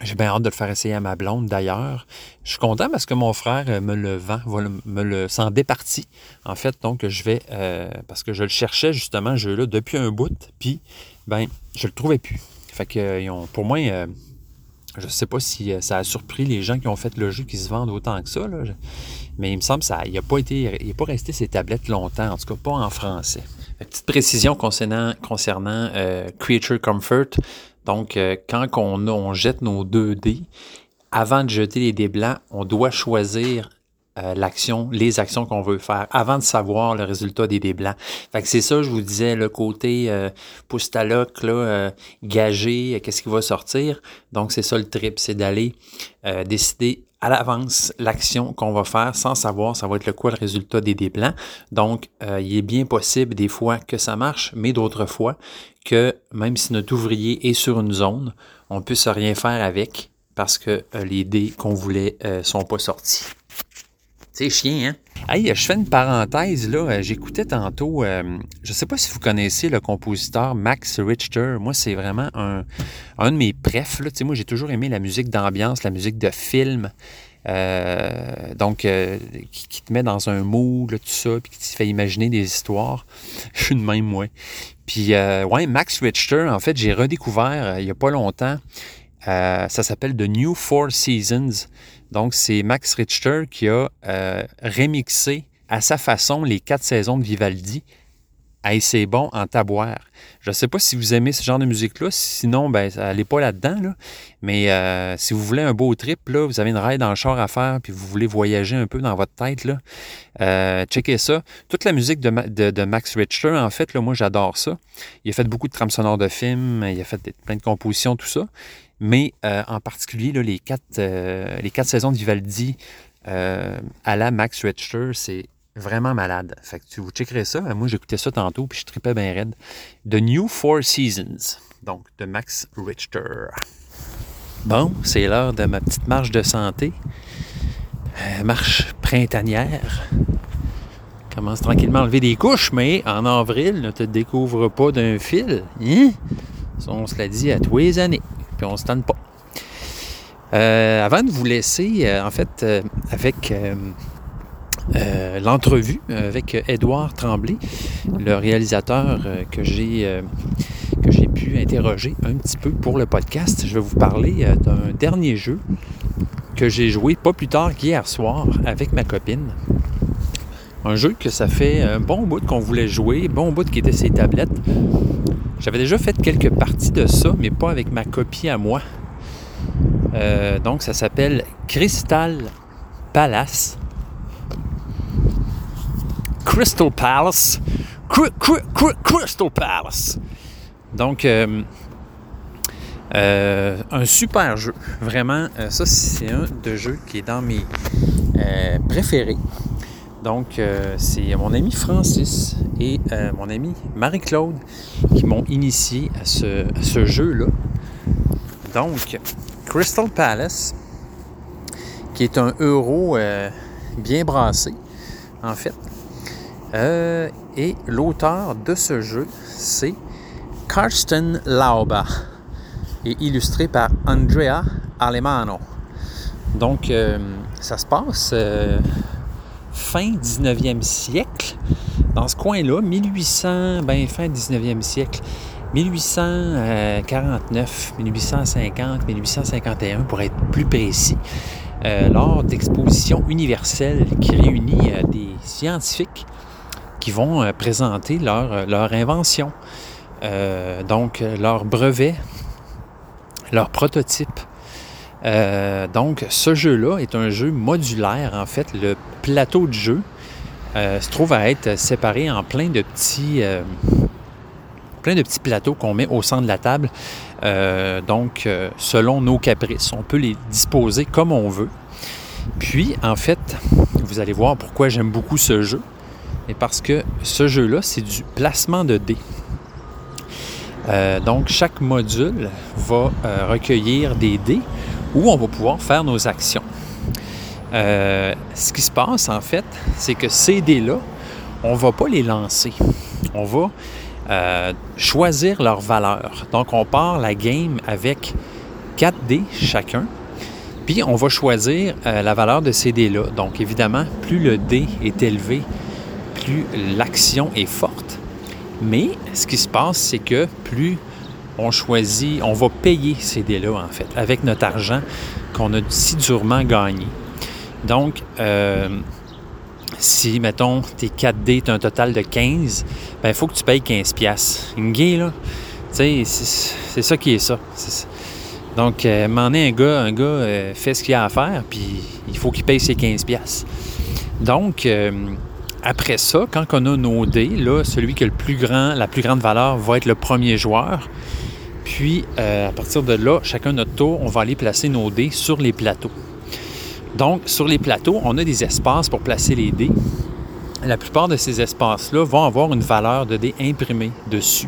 j'ai bien hâte de le faire essayer à ma blonde d'ailleurs. Je suis content parce que mon frère euh, me le vend, me le s'en départit. En fait, donc je vais euh, parce que je le cherchais justement, ce jeu-là, depuis un bout, puis ben je le trouvais plus. Fait que euh, pour moi, je ne sais pas si ça a surpris les gens qui ont fait le jeu qui se vendent autant que ça. Mais il me semble que ça n'a pas été. Il n'a pas resté ces tablettes longtemps, en tout cas pas en français. Petite précision concernant, concernant Creature Comfort. Donc, euh, quand on, jette nos deux dés, avant de jeter les dés blancs, on doit choisir euh, l'action, les actions qu'on veut faire avant de savoir le résultat des dés blancs. Fait que c'est ça, je vous disais, le côté euh, pouce là, euh, gagé, qu'est-ce qui va sortir. Donc, c'est ça le trip, c'est d'aller décider à l'avance l'action qu'on va faire sans savoir ça va être le quoi le résultat des dés blancs. Donc, il est bien possible des fois que ça marche, mais d'autres fois que même si notre ouvrier est sur une zone, on ne puisse rien faire avec parce que euh, les dés qu'on voulait euh, sont pas sortis. C'est chien, hein? Hey, je fais une parenthèse, là. Euh, j'écoutais tantôt, je ne sais pas si vous connaissez le compositeur Max Richter. Moi, c'est vraiment un, de mes prefs. Là. Moi, j'ai toujours aimé la musique d'ambiance, la musique de film. donc, qui, te met dans un mood, tout ça, puis qui te fait imaginer des histoires. Je suis de même, moi. Puis, euh, ouais, Max Richter, en fait, j'ai redécouvert euh, il n'y a pas longtemps. Euh, ça s'appelle The New Four Seasons. Donc, c'est Max Richter qui a remixé à sa façon les quatre saisons de Vivaldi Hey, c'est bon en taboire. Je ne sais pas si vous aimez ce genre de musique-là. Sinon, ben, elle pas là-dedans. Là. Mais euh, si vous voulez un beau trip, là, vous avez une ride le char à faire, puis vous voulez voyager un peu dans votre tête, là, euh, checkez ça. Toute la musique de, Max Richter, en fait, là, moi, j'adore ça. Il a fait beaucoup de trames sonores de films, il a fait plein de compositions, tout ça. Mais euh, en particulier, les, quatre, les quatre saisons de Vivaldi à la Max Richter, c'est Vraiment malade. Fait que tu vous checkerez ça. Moi, j'écoutais ça tantôt, puis je tripais bien raide. The New Four Seasons, donc de Max Richter. Bon, c'est l'heure de ma petite marche de santé. Euh, marche printanière. Commence tranquillement à enlever des couches, mais en avril, ne te découvre pas d'un fil. Hein? On se l'a dit à tous les années, on se tente pas. Euh, avant de vous laisser, euh, en fait, avec euh, l'entrevue avec Édouard Tremblay, le réalisateur que j'ai que j'ai pu interroger un petit peu pour le podcast. Je vais vous parler d'un dernier jeu que j'ai joué pas plus tard qu'hier soir avec ma copine. Un jeu que ça fait un bon bout qu'on voulait jouer, bon bout qui était ses tablettes. J'avais déjà fait quelques parties de ça, mais pas avec ma copie à moi. donc ça s'appelle Crystal Palace. Crystal Palace. Crystal Palace. Donc, euh, euh, un super jeu. Vraiment, euh, ça, c'est un de jeux qui est dans mes préférés. Donc, c'est mon ami Francis et mon ami Marie-Claude qui m'ont initié à ce, jeu-là. Donc, Crystal Palace, qui est un euro bien brassé, en fait. et l'auteur de ce jeu, c'est Karsten Lauba et illustré par Andrea Alemano. Donc, euh, ça se passe euh, fin 19e siècle, dans ce coin-là, 1800, ben fin 19e siècle, 1849, 1850, 1851 pour être plus précis, euh, lors d'expositions universelles qui réunit des scientifiques qui vont présenter leur, leur invention. Euh, donc leur brevet, leur prototype. Euh, donc ce jeu-là est un jeu modulaire en fait. Le plateau de jeu euh, se trouve à être séparé en plein de petits, plein de petits plateaux qu'on met au centre de la table. donc selon nos caprices, on peut les disposer comme on veut. Puis en fait, vous allez voir pourquoi j'aime beaucoup ce jeu. Et parce que ce jeu-là, c'est du placement de dés. Euh, donc, chaque module va euh, recueillir des dés où on va pouvoir faire nos actions. Euh, ce qui se passe, en fait, c'est que ces dés-là, on ne va pas les lancer. On va choisir leur valeur. Donc, on part la game avec 4 dés chacun. Puis, on va choisir la valeur de ces dés-là. Donc, évidemment, plus le dé est élevé, plus l'action est forte. Mais ce qui se passe, c'est que plus on choisit, on va payer ces dés-là, en fait, avec notre argent qu'on a si durement gagné. Donc, euh, si, mettons, tes 4 dés, tu un total de 15, ben il faut que tu payes 15 piastres. Une gay, là, tu sais, c'est ça qui est ça. Donc, euh, m'en est un gars, un gars euh, fait ce qu'il a à faire, puis il faut qu'il paye ses 15 piastres. Donc, après ça, quand on a nos dés, là, celui qui a le plus grand, la plus grande valeur va être le premier joueur. Puis, euh, à partir de là, chacun notre tour, on va aller placer nos dés sur les plateaux. Donc, sur les plateaux, on a des espaces pour placer les dés. La plupart de ces espaces-là vont avoir une valeur de dés imprimée dessus.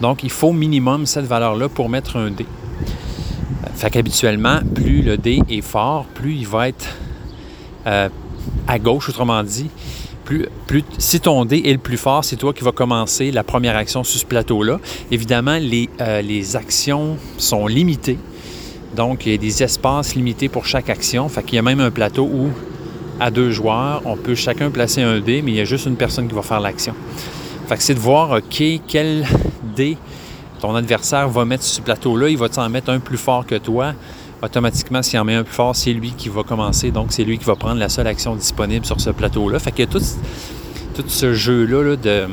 Donc, il faut minimum cette valeur-là pour mettre un dé. Fait qu'habituellement, plus le dé est fort, plus il va être euh, à gauche, autrement dit, si ton dé est le plus fort, c'est toi qui vas commencer la première action sur ce plateau-là. Évidemment, les, euh, les, actions sont limitées. Donc, il y a des espaces limités pour chaque action. Fait qu'il y a même un plateau où, à deux joueurs, on peut chacun placer un dé, mais il y a juste une personne qui va faire l'action. Fait que c'est de voir, OK, quel dé ton adversaire va mettre sur ce plateau-là. Il va t'en mettre un plus fort que toi automatiquement, s'il en met un plus fort, c'est lui qui va commencer. Donc, c'est lui qui va prendre la seule action disponible sur ce plateau-là. Fait a tout, tout ce jeu-là de,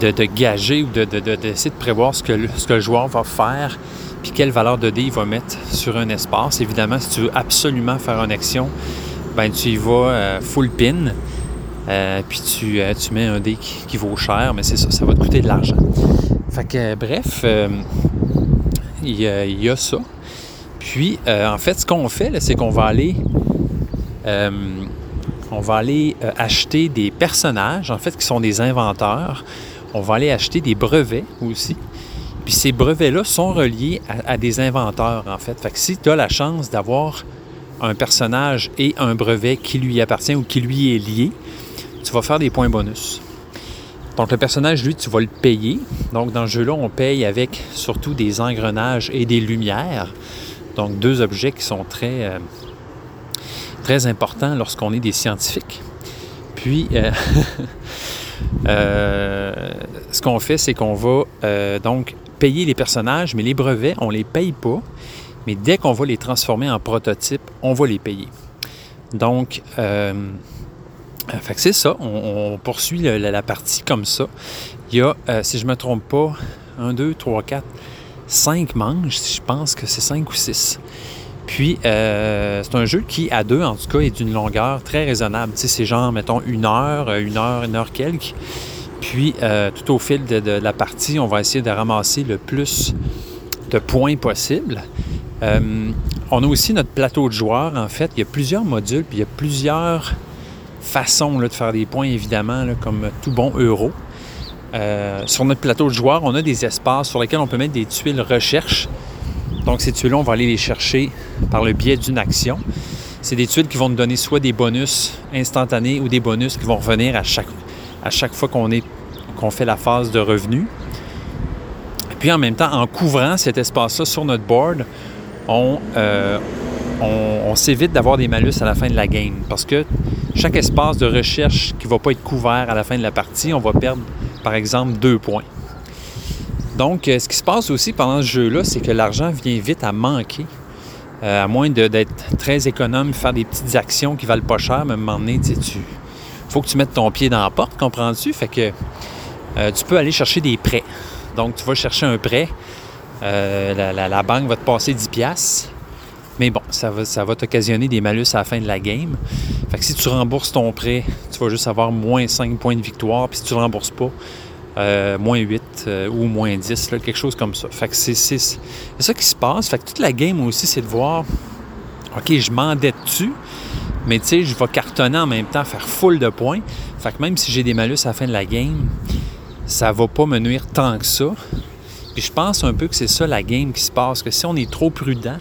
de, gager ou d'essayer de, de, prévoir ce que, le, ce que le joueur va faire puis quelle valeur de dé il va mettre sur un espace. Évidemment, si tu veux absolument faire une action, ben tu y vas euh, full pin. Euh, puis tu, euh, tu, mets un dé qui, vaut cher, mais c'est ça, ça va te coûter de l'argent. Fait que, bref, il y, a ça. Puis, euh, en fait, ce qu'on fait, c'est qu'on va aller, euh, euh, acheter des personnages, en fait, qui sont des inventeurs. On va aller acheter des brevets aussi. Puis ces brevets-là sont reliés à, des inventeurs, en fait. Fait que si tu as la chance d'avoir un personnage et un brevet qui lui appartient ou qui lui est lié, tu vas faire des points bonus. Donc le personnage, lui, tu vas le payer. Donc dans ce jeu-là, on paye avec surtout des engrenages et des lumières. Donc, deux objets qui sont très, euh, très importants lorsqu'on est des scientifiques. Puis, euh, euh, ce qu'on fait, c'est qu'on va donc payer les personnages, mais les brevets, on ne les paye pas. Mais dès qu'on va les transformer en prototype, on va les payer. Donc, c'est ça, on, poursuit la, partie comme ça. Il y a, si je ne me trompe pas, 1, 2, 3, 4, 5 manches, je pense que c'est 5 ou 6. Puis, euh, c'est un jeu qui, à deux, en tout cas, est d'une longueur très raisonnable. Tu sais, c'est genre, mettons, une heure, une heure, une heure quelques. Puis, euh, tout au fil de, la partie, on va essayer de ramasser le plus de points possible. Euh, on a aussi notre plateau de joueurs. En fait, il y a plusieurs modules, puis il y a plusieurs façons de faire des points, évidemment, comme tout bon euro. Euh, sur notre plateau de joueurs, on a des espaces sur lesquels on peut mettre des tuiles recherche. Donc, ces tuiles-là, on va aller les chercher par le biais d'une action. C'est des tuiles qui vont nous donner soit des bonus instantanés ou des bonus qui vont revenir à chaque, fois qu'on fait la phase de revenu. Puis en même temps, en couvrant cet espace-là sur notre board, on, euh, on, s'évite d'avoir des malus à la fin de la game. Parce que chaque espace de recherche qui ne va pas être couvert à la fin de la partie, on va perdre, par exemple, deux points. Donc, euh, ce qui se passe aussi pendant ce jeu-là, c'est que l'argent vient vite à manquer. Euh, à moins d'être très économe, faire des petites actions qui valent pas cher, mais à un moment donné, tu faut que tu mettes ton pied dans la porte, comprends-tu? Fait que tu peux aller chercher des prêts. Donc, tu vas chercher un prêt euh, la, banque va te passer 10$. Mais bon, ça va, ça va t'occasionner des malus à la fin de la game. Fait que si tu rembourses ton prêt, tu vas juste avoir moins 5 points de victoire. Puis si tu ne rembourses pas, euh, moins 8 euh, ou moins 10, quelque chose comme ça. Fait que c'est, ça qui se passe. Fait que toute la game aussi, c'est de voir, OK, je m'endette-tu, mais tu sais, je vais cartonner en même temps, faire full de points. Fait que même si j'ai des malus à la fin de la game, ça va pas me nuire tant que ça. Puis je pense un peu que c'est ça la game qui se passe, que si on est trop prudent,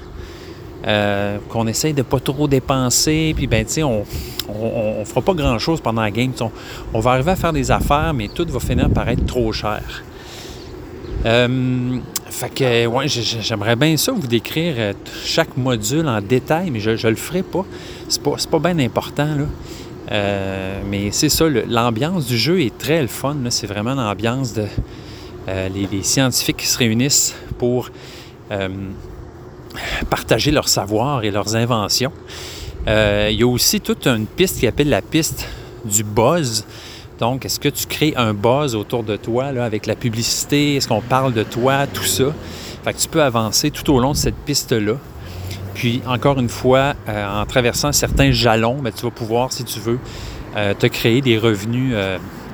euh, qu'on essaye de pas trop dépenser, puis ben tu on, on, fera pas grand-chose pendant la game. On, va arriver à faire des affaires, mais tout va finir par être trop cher. Euh, fait que, ouais, j'aimerais bien ça vous décrire euh, chaque module en détail, mais je, je le ferai pas. C'est pas, pas bien important, là. mais c'est ça, l'ambiance du jeu est très le fun. C'est vraiment l'ambiance de, les, scientifiques qui se réunissent pour partager leur savoir et leurs inventions. Euh, il y a aussi toute une piste qui appelle la piste du buzz. Donc, est-ce que tu crées un buzz autour de toi avec la publicité? Est-ce qu'on parle de toi? Tout ça? Fait que tu peux avancer tout au long de cette piste-là. Puis, encore une fois, en traversant certains jalons, ben, tu vas pouvoir, si tu veux, te créer des revenus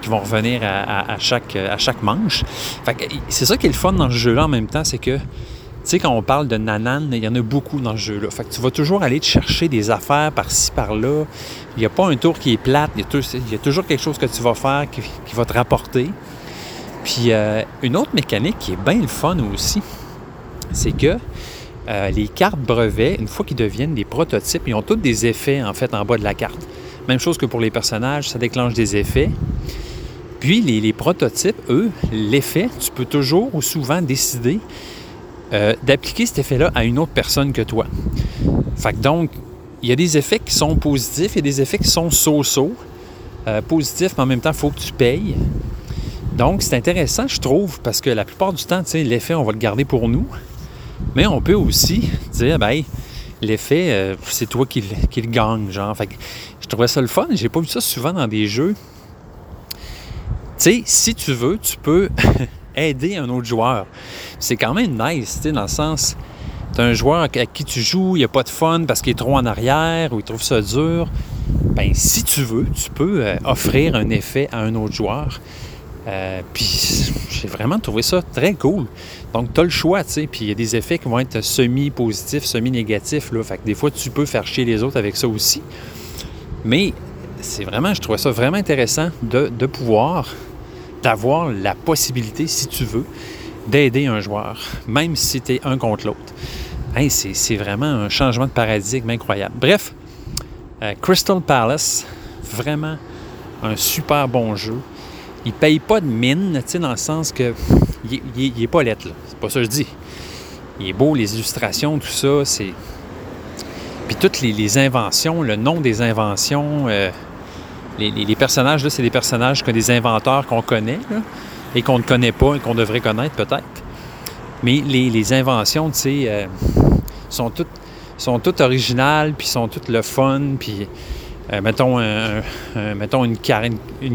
vont revenir à, chaque, à chaque manche. c'est ça qui est le fun dans ce jeu-là en même temps, c'est que, tu sais, quand on parle de nanan, il y en a beaucoup dans ce jeu-là. Fait que tu vas toujours aller te chercher des affaires par-ci, par-là. Il n'y a pas un tour qui est plate. Il y, a toujours quelque chose que tu vas faire qui, va te rapporter. Puis euh, une autre mécanique qui est bien le fun aussi, c'est que euh, les cartes brevets, une fois qu'ils deviennent des prototypes, ils ont tous des effets en fait en bas de la carte. Même chose que pour les personnages, ça déclenche des effets. Puis les, prototypes, eux, l'effet, tu peux toujours ou souvent décider euh, d'appliquer cet effet-là à une autre personne que toi. Fait que donc, il y a des effets qui sont positifs et des effets qui sont so-so. Euh, positifs, mais en même temps, il faut que tu payes. Donc, c'est intéressant, je trouve, parce que la plupart du temps, l'effet, on va le garder pour nous. Mais on peut aussi dire, ben, l'effet, euh, c'est toi qui, le gagne, genre. Fait que je trouvais ça le fun. J'ai pas vu ça souvent dans des jeux tu sais, si tu veux, tu peux aider un autre joueur. C'est quand même nice, dans le sens, tu un joueur à qui tu joues, il n'y a pas de fun parce qu'il est trop en arrière ou il trouve ça dur. Ben, si tu veux, tu peux euh, offrir un effet à un autre joueur. Euh, puis j'ai vraiment trouvé ça très cool. Donc, tu as le choix, tu sais. Puis il y a des effets qui vont être semi-positifs, semi-négatifs. Fait que des fois, tu peux faire chier les autres avec ça aussi. Mais c'est vraiment, je trouvais ça vraiment intéressant de pouvoir d'avoir la possibilité, si tu veux, d'aider un joueur, même si tu es un contre l'autre. c'est vraiment un changement de paradigme incroyable. Bref, euh, Crystal Palace, vraiment un super bon jeu. Il paye pas de mine, dans le sens que il, n'est est pas lettre, C'est pas ça que je dis. Il est beau, les illustrations, tout ça, c'est... Puis toutes les, inventions, le nom des inventions, euh, les, personnages, là, c'est des personnages que des inventeurs qu'on connaît et qu'on ne connaît pas et qu'on devrait connaître peut-être. Mais les, inventions, tu sais, euh, sont toutes originales, puis sont toutes le fun, puis euh, mettons, mettons une,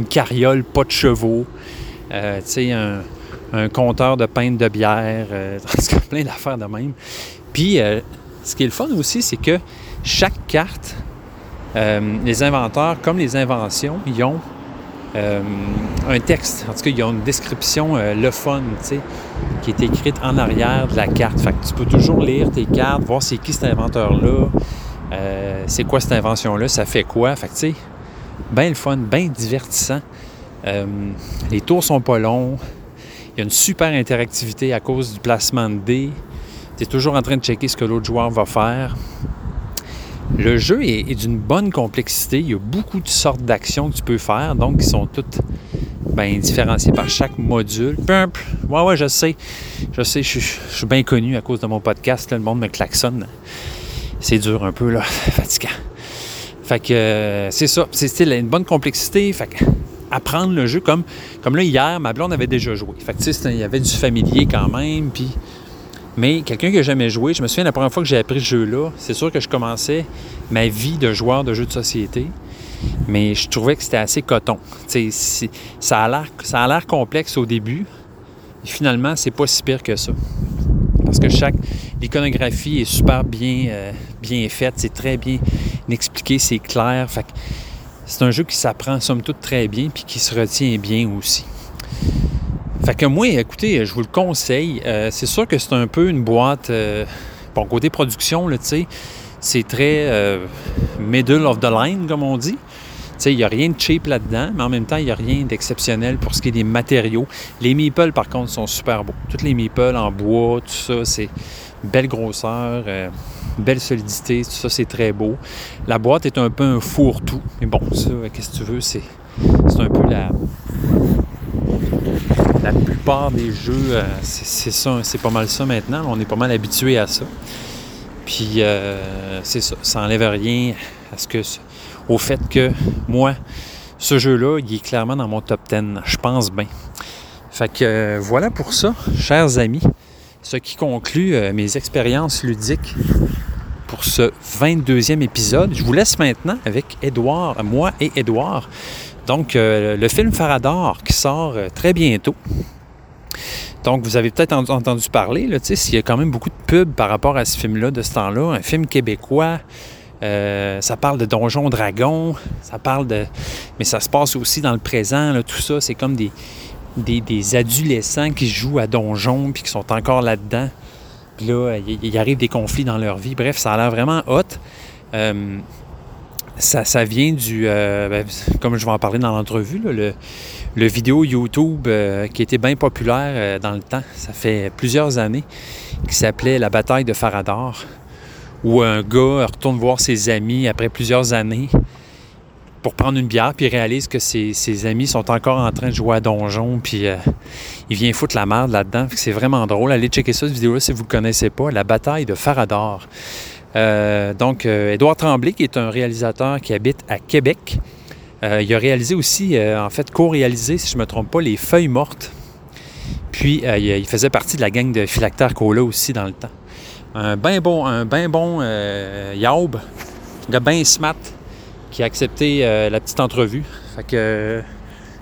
carriole, pas de chevaux, euh, tu sais, un, compteur de peintes de bière, plein d'affaires de même. Puis, ce qui est le fun aussi, c'est que chaque carte euh, les inventeurs, comme les inventions, ils ont euh, un texte. En tout cas, il y a une description, euh, le fun, tu sais, qui est écrite en arrière de la carte. Fait que tu peux toujours lire tes cartes, voir c'est qui cet inventeur-là, c'est quoi cette invention-là, ça fait quoi. Fait que, tu sais, bien le fun, bien divertissant. les tours sont pas longs. Il y a une super interactivité à cause du placement de dés. Tu es toujours en train de checker ce que l'autre joueur va faire. Le jeu est, d'une bonne complexité. Il y a beaucoup de sortes d'actions que tu peux faire, donc qui sont toutes bien différenciées par chaque module. Ouais, ouais, je sais. Je sais, je, suis bien connu à cause de mon podcast. le monde me klaxonne. C'est dur un peu, là. fatigant. Fait que euh, c'est ça. C'est une bonne complexité. Fait que apprendre le jeu comme, comme là, hier, ma blonde avait déjà joué. Fait que, il y avait du familier quand même. Puis mais quelqu'un qui n'a jamais joué, je me souviens la première fois que j'ai appris ce jeu-là, c'est sûr que je commençais ma vie de joueur de jeux de société, mais je trouvais que c'était assez coton. ça a l'air complexe au début, et finalement, c'est pas si pire que ça. Parce que chaque l'iconographie est super bien, euh, bien faite, c'est très bien expliqué, c'est clair. c'est un jeu qui s'apprend somme toute très bien puis qui se retient bien aussi. Fait que moi, écoutez, je vous le conseille. Euh, c'est sûr que c'est un peu une boîte. Euh, bon, côté production, tu sais, c'est très euh, middle of the line, comme on dit. Il n'y a rien de cheap là-dedans, mais en même temps, il n'y a rien d'exceptionnel pour ce qui est des matériaux. Les meeples, par contre, sont super beaux. Toutes les meeples en bois, tout ça, c'est belle grosseur, belle solidité, tout ça, c'est très beau. La boîte est un peu un fourre-tout. Mais bon, ça, qu'est-ce que tu veux, c'est un peu la, la plupart des jeux, euh, c'est ça, c'est pas mal ça maintenant. On est pas mal habitué à ça. Puis euh, c'est ça, ça n'enlève rien que, au fait que moi, ce jeu-là, il est clairement dans mon top 10. Je pense bien. Fait que euh, voilà pour ça, chers amis, ce qui conclut mes expériences ludiques pour ce 22e épisode. Je vous laisse maintenant avec Edouard, moi et Edouard, donc, euh, le film Farador qui sort euh, très bientôt. Donc, vous avez peut-être entendu parler, là, s'il y a quand même beaucoup de pubs par rapport à ce film-là de ce temps-là. Un film québécois. Euh, ça parle de Donjons Dragons. Ça parle de. Mais ça se passe aussi dans le présent. tout ça, c'est comme des, des, adolescents qui jouent à Donjons puis qui sont encore là-dedans. Puis là, il, arrive des conflits dans leur vie. Bref, ça a l'air vraiment hot. Ça, vient du, euh, ben, comme je vais en parler dans l'entrevue, le, vidéo YouTube euh, qui était bien populaire euh, dans le temps, ça fait plusieurs années, qui s'appelait La bataille de Farador, où un gars retourne voir ses amis après plusieurs années pour prendre une bière, puis il réalise que ses, amis sont encore en train de jouer à donjon, puis il vient foutre la merde là-dedans. C'est vraiment drôle. Allez checker ça, cette vidéo-là, si vous ne connaissez pas. La bataille de Farador. Euh, donc, euh, Édouard Tremblay, qui est un réalisateur qui habite à Québec, euh, il a réalisé aussi, en fait, co-réalisé, si je ne me trompe pas, Les Feuilles Mortes. Puis, il faisait partie de la gang de Philactère Cola aussi dans le temps. Un bien bon, un ben bon Yaub, gars bien smart, qui a accepté la petite entrevue. Fait que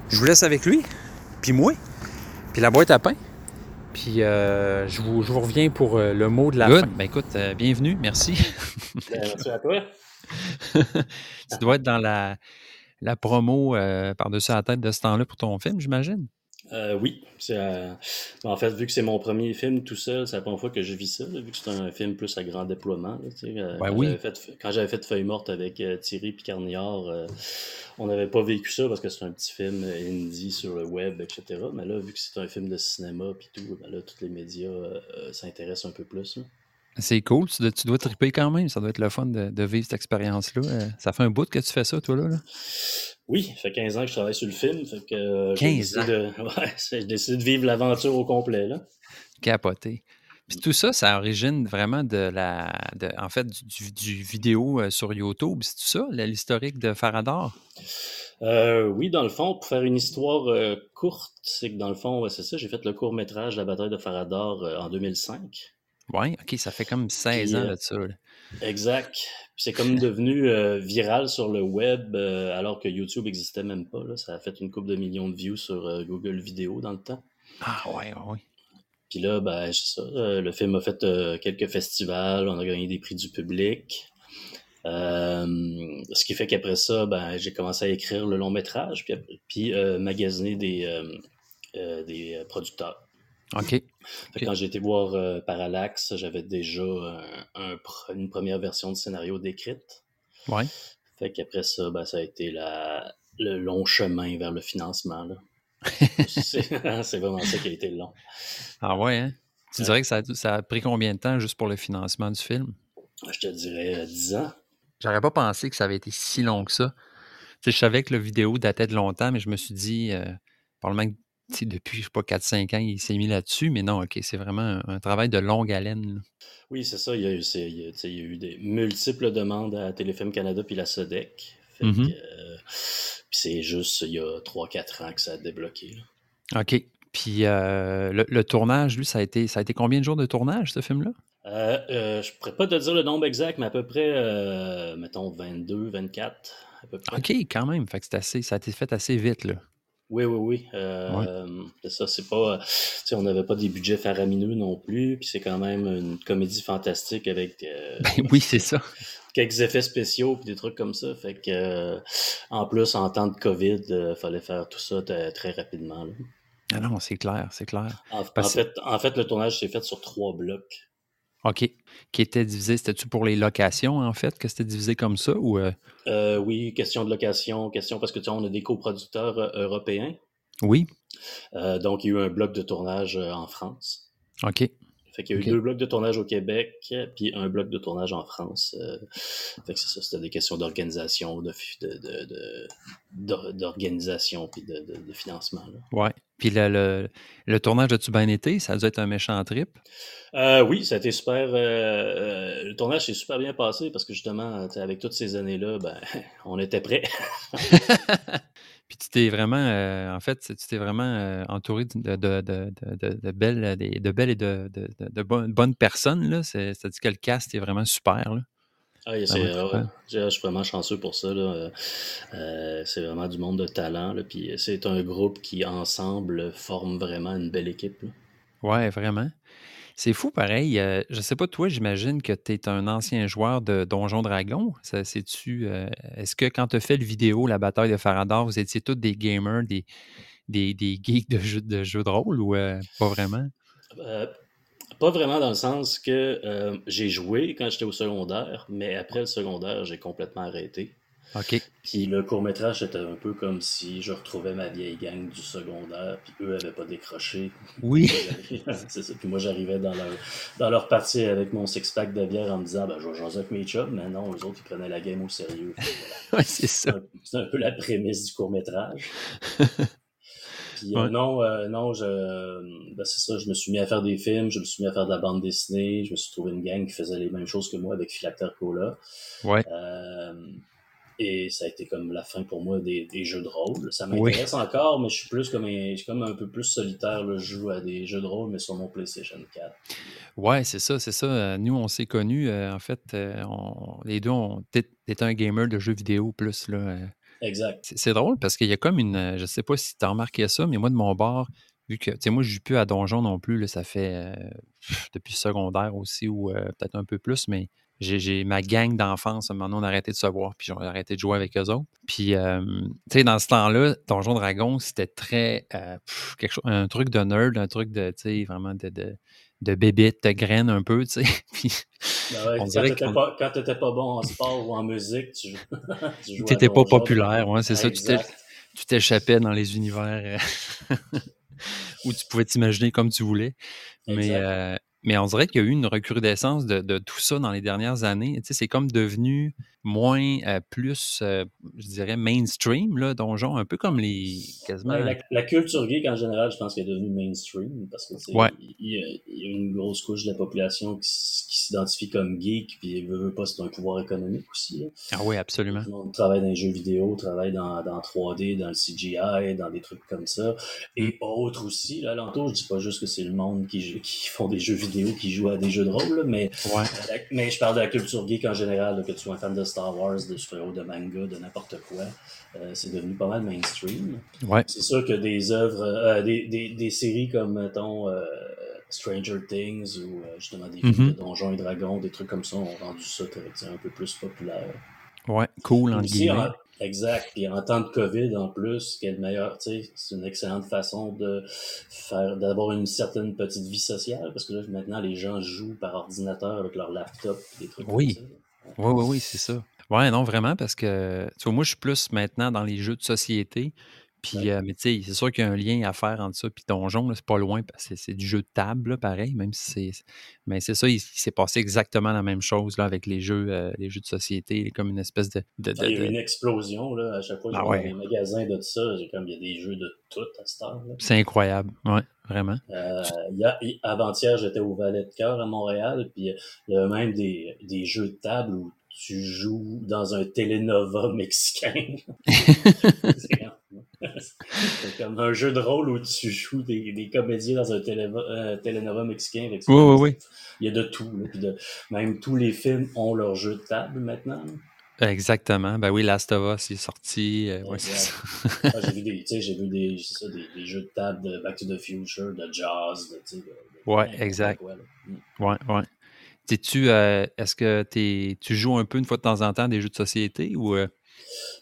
je vous laisse avec lui, puis moi, puis la boîte à pain. Puis euh, je, vous, reviens pour euh, le mot de la fin. Ben écoute, euh, bienvenue, merci. Ben, merci à toi. tu dois être dans la, la promo par-dessus la tête de ce temps-là pour ton film, j'imagine. Oui. en fait, vu que c'est mon premier film tout seul, c'est la première fois que je vis ça, vu que c'est un film plus à grand déploiement. Ben oui. quand j'avais fait Feuille morte avec Thierry Picarniard, on n'avait pas vécu ça parce que c'est un petit film indie sur le web, etc. Mais là, vu que c'est un film de cinéma puis tout, ben là, tous les médias euh, euh, s'intéressent un peu plus. C'est cool. Tu dois, tu dois, triper quand même. Ça doit être le fun de, vivre cette expérience-là. Euh, ça fait un bout que tu fais ça, toi, là? Oui, ça fait 15 ans que je travaille sur le film. Fait que, 15 ans? De, ouais, j'ai décidé de vivre l'aventure au complet. Là. Capoté. Puis tout ça, ça origine vraiment de la, en fait, du, vidéo euh, sur YouTube. C'est tout ça, l'historique de Farador? Euh, oui, dans le fond, pour faire une histoire euh, courte, c'est que dans le fond, c'est ça, j'ai fait le court métrage La bataille de Farador en 2005. Oui, ok, ça fait comme 16 ans de ça. Exact. C'est comme devenu viral sur le web alors que YouTube n'existait même pas. Ça a fait une couple de millions de views sur Google Vidéo dans le temps. Ah ouais, ouais. Puis là, ben, c'est ça. Euh, le film a fait euh, quelques festivals, on a gagné des prix du public. Euh, ce qui fait qu'après ça, ben, j'ai commencé à écrire le long métrage, puis, puis euh, magasiner des, euh, euh, des producteurs. OK. Quand j'ai été voir euh, Parallax, j'avais déjà un- un pr- une première version de scénario décrite. Ouais. Fait qu'après ça, ben, ça a été la, le long chemin vers le financement. C'est vraiment ça qui a été le long. Ah ouais, hein? Tu Ouais. dirais que ça, a- ça a pris combien de temps juste pour le financement du film? Je te dirais euh, 10 ans. J'aurais pas pensé que ça avait été si long que ça. Je savais que la vidéo datait de longtemps, mais je me suis dit, euh, probablement que depuis, je sais pas, 4-5 ans, il s'est mis là-dessus. Mais non, OK, c'est vraiment un, un travail de longue haleine. là. Oui, c'est ça. Il y, a eu, c'est- il, y a, tu sais, il y a eu des multiples demandes à Téléfilm Canada puis la SODEC. Euh, puis c'est juste il y a 3-4 ans que ça a débloqué. là. OK. Puis euh, le, le tournage, lui, ça a, été, ça a été combien de jours de tournage, ce film-là? Euh, euh, je ne pourrais pas te dire le nombre exact, mais à peu près, mettons, 22, 24, à peu près. OK, quand même. Fait que c'est assez, ça a été fait assez vite, là. Oui, oui, oui. Euh, ça, c'est pas. euh, on n'avait pas des budgets faramineux non plus, puis c'est quand même une comédie fantastique avec euh, Ben oui, c'est ça. quelques effets spéciaux puis des trucs comme ça. Fait que, euh, en plus, en temps de COVID, il fallait faire tout ça très rapidement. là. Ah non, c'est clair, c'est clair. En, Parce- en fait, en fait, le tournage s'est fait sur trois blocs. OK. Qui était divisé, c'était-tu pour les locations, en fait, que c'était divisé comme ça? Ou euh, Euh, oui, question de location, question parce que tu sais, on a des coproducteurs euh, européens. Oui? Euh, donc, il y a eu un bloc de tournage en France. OK. Fait qu'il y a eu deux blocs de tournage au Québec, puis un bloc de tournage en France. Fait que c'est ça, c'était des questions d'organisation, de, fi- de, de, de- d'organisation, puis de, de, de financement. là. Ouais. Puis le, le, le tournage de Tu bien été, ça a dû être un méchant trip. Euh, oui, ça a été super. euh, euh, le tournage s'est super bien passé parce que justement, avec toutes ces années-là, ben, on était prêts. Puis tu t'es vraiment, euh, en fait, tu t'es vraiment entouré de, de, de, de, belles, de belles et de, de, de, de bonnes, personnes. là. C'est- C'est-à-dire que le cast est vraiment super. Là. Ah, Ça c'est, super. ouais, je je suis vraiment chanceux pour ça. Là. Euh, c'est vraiment du monde de talent. Là. Puis c'est un groupe qui, ensemble, forme vraiment une belle équipe. là. Ouais, vraiment. C'est fou, pareil. euh, je sais pas, toi, j'imagine que tu es un ancien joueur de Donjon Dragon. Ça, c'est-tu, euh, est-ce que quand tu as fait le vidéo, la bataille de Farador, vous étiez tous des gamers, des, des, des geeks de jeux de, jeux de rôle ou euh, pas vraiment? Pas vraiment dans le sens que euh, j'ai joué quand j'étais au secondaire, mais après le secondaire, j'ai complètement arrêté. OK. Puis le court-métrage, c'était un peu comme si je retrouvais ma vieille gang du secondaire, puis eux avaient pas décroché. Oui. c'est ça. Puis moi, j'arrivais dans leur, dans leur partie avec mon six-pack de bière en me disant, ben, je vais jaser avec mes chums, mais non, les autres, ils prenaient la game au sérieux. Puis voilà. Ouais, c'est C'est ça. un, c'est un peu la prémisse du court-métrage. Puis euh, non, euh, non, je, ben, c'est ça, je me suis mis à faire des films, je me suis mis à faire de la bande dessinée, je me suis trouvé une gang qui faisait les mêmes choses que moi avec Philactère Cola. Ouais. Euh, et ça a été comme la fin pour moi des, des jeux de rôle. Ça Oui. m'intéresse encore, mais je suis plus comme un, je suis comme un peu plus solitaire. Là. Je joue à des jeux de rôle, mais sur mon PlayStation 4. Ouais, c'est ça, c'est ça. Nous, on s'est connus, en fait, on- les deux, on t'es un gamer de jeux vidéo plus, là. Exact. C'est drôle parce qu'il y a comme une. euh, Je sais pas si tu as remarqué ça, mais moi, de mon bord, vu que, tu sais, moi, je joue plus à Donjon non plus, là, ça fait euh, depuis secondaire aussi, ou euh, peut-être un peu plus, mais j'ai ma gang d'enfance, donné, on a arrêté de se voir, puis on a arrêté de jouer avec eux autres. Puis, tu sais, dans ce temps-là, Donjon Dragon, c'était très. quelque chose, un truc de nerd, un truc de, tu sais, vraiment de. de de bébite, de graine un peu, tu sais. Puis Ben ouais, On quand dirait t'étais pas, quand t'étais pas bon en sport ou en musique, tu, tu T'étais pas populaire, ouais, c'est ça. Tu t'échappais dans les univers euh, où tu pouvais t'imaginer comme tu voulais. Mais, euh, mais on dirait qu'il y a eu une recrudescence de, de tout ça dans les dernières années. Tu sais, c'est comme devenu moins, euh, plus, euh, je dirais, mainstream, là, donjon, un peu comme les. quasiment. Ouais, la, la culture geek en général, je pense qu'elle est devenue mainstream parce que Ouais. il, y a, il y a une grosse couche de la population qui, s'identifie comme geek, puis veut, veut pas, c'est un pouvoir économique aussi. là. Ah oui, absolument. Tout le monde travaille dans les jeux vidéo, travaille dans, dans 3D, dans le CGI, dans des trucs comme ça. Et autres aussi, là, alentour, je dis pas juste que c'est le monde qui, qui font des jeux vidéo, qui jouent à des jeux de rôle, là, mais, Ouais. mais je parle de la culture geek en général, là, que tu sois un fan de Star Wars, de super-héros, de manga, de n'importe quoi. Euh, c'est devenu pas mal mainstream. Ouais. C'est sûr que des œuvres, euh, des, des, des séries comme, mettons, euh, Stranger Things ou justement des Mhm. films de Donjons et Dragons, des trucs comme ça ont rendu ça un peu plus populaire. Ouais, cool, Aussi, guillemets. en- exact. Puis en temps de COVID, en plus, tu sais, c'est une excellente façon de faire, d'avoir une certaine petite vie sociale, parce que là, maintenant, les gens jouent par ordinateur avec leur laptop, des trucs Oui. comme ça. Oui, oui, oui, c'est ça. Ouais, non, vraiment, parce que, tu vois, moi, je suis plus maintenant dans les jeux de société. Puis, Ouais. euh, mais tu sais, c'est sûr qu'il y a un lien à faire entre ça. Puis Donjon, là, c'est pas loin, parce que c'est du jeu de table, là, pareil, même si c'est. Mais c'est ça, il, il s'est passé exactement la même chose là, avec les jeux, euh, les jeux de société, comme une espèce de. de- de- Il y a eu de- une explosion, là, à chaque fois que Ah je vais ouais. dans les magasins de ça, j'ai comme, il y a des jeux de tout à cette heure. C'est incroyable, ouais, vraiment. Euh, avant-hier, j'étais au Valet de Cœur à Montréal, puis il y a même des, des jeux de table où tu joues dans un télénova mexicain. c'est comme un jeu de rôle où tu joues des, des comédiens dans un téléva- euh, télénova mexicain. Avec. Oui, oui, oui. Il y a de tout. là, puis de- même tous les films ont leur jeu de table maintenant. Exactement. Ben oui, Last of Us est sorti. euh, ouais. Ah, j'ai vu des, tu sais, j'ai vu des, c'est ça, des, des jeux de table de Back to the Future, de jazz, de, tu de- Ouais, exact. quoi. Mm. Ouais, ouais. T'es-tu, euh, est-ce que t'es, tu joues un peu une fois de temps en temps des jeux de société ou. euh,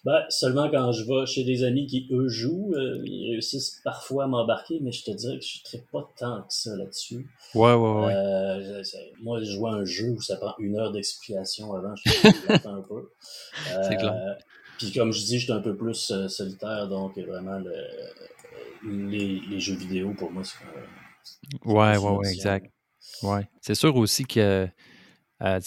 Ben, seulement quand je vais chez des amis qui, eux, jouent, euh, ils réussissent parfois à m'embarquer, mais je te dirais que je ne pas tant que ça là-dessus. Ouais, ouais, ouais. Euh, moi, je joue à un jeu où ça prend une heure d'explication avant, je suis un peu. C'est clair. Euh, Puis comme je dis, je suis un peu plus solitaire, donc vraiment, le, les, les jeux vidéo, pour moi, c'est Ouais, ouais, ouais, exact. Ouais. C'est sûr aussi que, euh,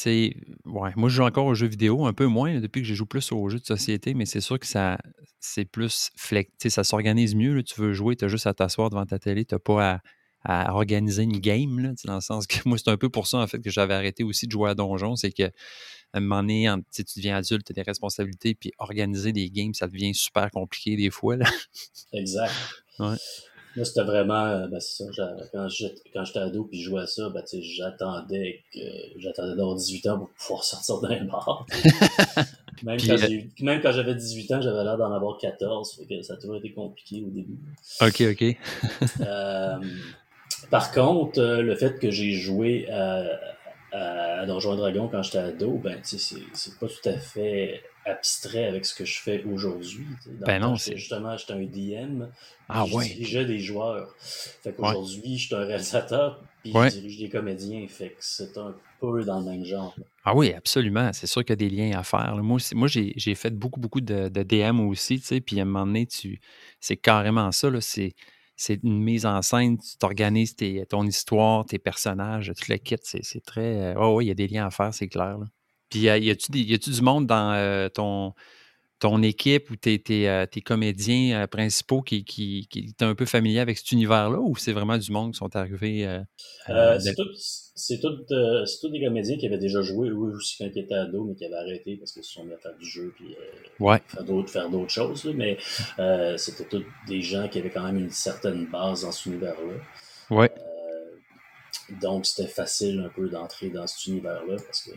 ouais, moi je joue encore aux jeux vidéo, un peu moins là, depuis que je joue plus aux jeux de société, mais c'est sûr que ça, c'est plus flex, ça s'organise mieux. là. tu veux jouer, tu as juste à t'asseoir devant ta télé, tu pas à, à organiser une game, là, dans le sens que moi c'est un peu pour ça en fait que j'avais arrêté aussi de jouer à Donjon, c'est que à un moment donné, en- tu deviens adulte, tu as des responsabilités, puis organiser des games, ça devient super compliqué des fois. Là. Exact. Ouais. Moi, c'était vraiment, euh, ben, c'est ça, quand j'étais ado puis je jouais à ça, ben, tu sais, j'attendais que, j'attendais d'avoir 18 ans pour pouvoir sortir d'un bar. même, Puis, quand euh, même quand j'avais 18 ans, j'avais l'air d'en avoir 14, fait que ça a toujours été compliqué au début. OK, OK. Euh, par contre, euh, le fait que j'ai joué à, à Donjons et Dragons quand j'étais ado, ben, c'est pas tout à fait abstrait avec ce que je fais aujourd'hui. Ben non, c'est- Justement, j'étais un DM. Ah ouais. Je dirigeais des joueurs. Fait qu'aujourd'hui, je suis un réalisateur, puis Ouais. je dirige des comédiens. Fait que c'est un peu dans le même genre. là. Ah oui, absolument. C'est sûr qu'il y a des liens à faire. Moi, aussi- moi j'ai fait beaucoup, beaucoup de, de DM aussi, tu sais, puis à un moment donné, tu, c'est carrément ça, là, c'est, c'est une mise en scène, tu t'organises ton histoire, tes personnages, tout le kit, c'est, c'est très... Oh oui, il y a des liens à faire, c'est clair. Là. Puis euh, y a-tu du monde dans euh, ton, ton équipe ou tes, tes, euh, tes comédiens principaux qui, qui, qui est un peu familier avec cet univers-là, ou c'est vraiment du monde qui sont arrivés... euh, Euh, euh, c'est euh, tous des comédiens qui avaient déjà joué, eux aussi, quand ils étaient ados, mais qui avaient arrêté parce qu'ils se sont mis à faire du jeu puis Ouais, faire d'autres faire d'autres choses. là. mais c'était tous des gens qui avaient quand même une certaine base dans cet univers-là. ouais. Donc, c'était facile un peu d'entrer dans cet univers-là parce que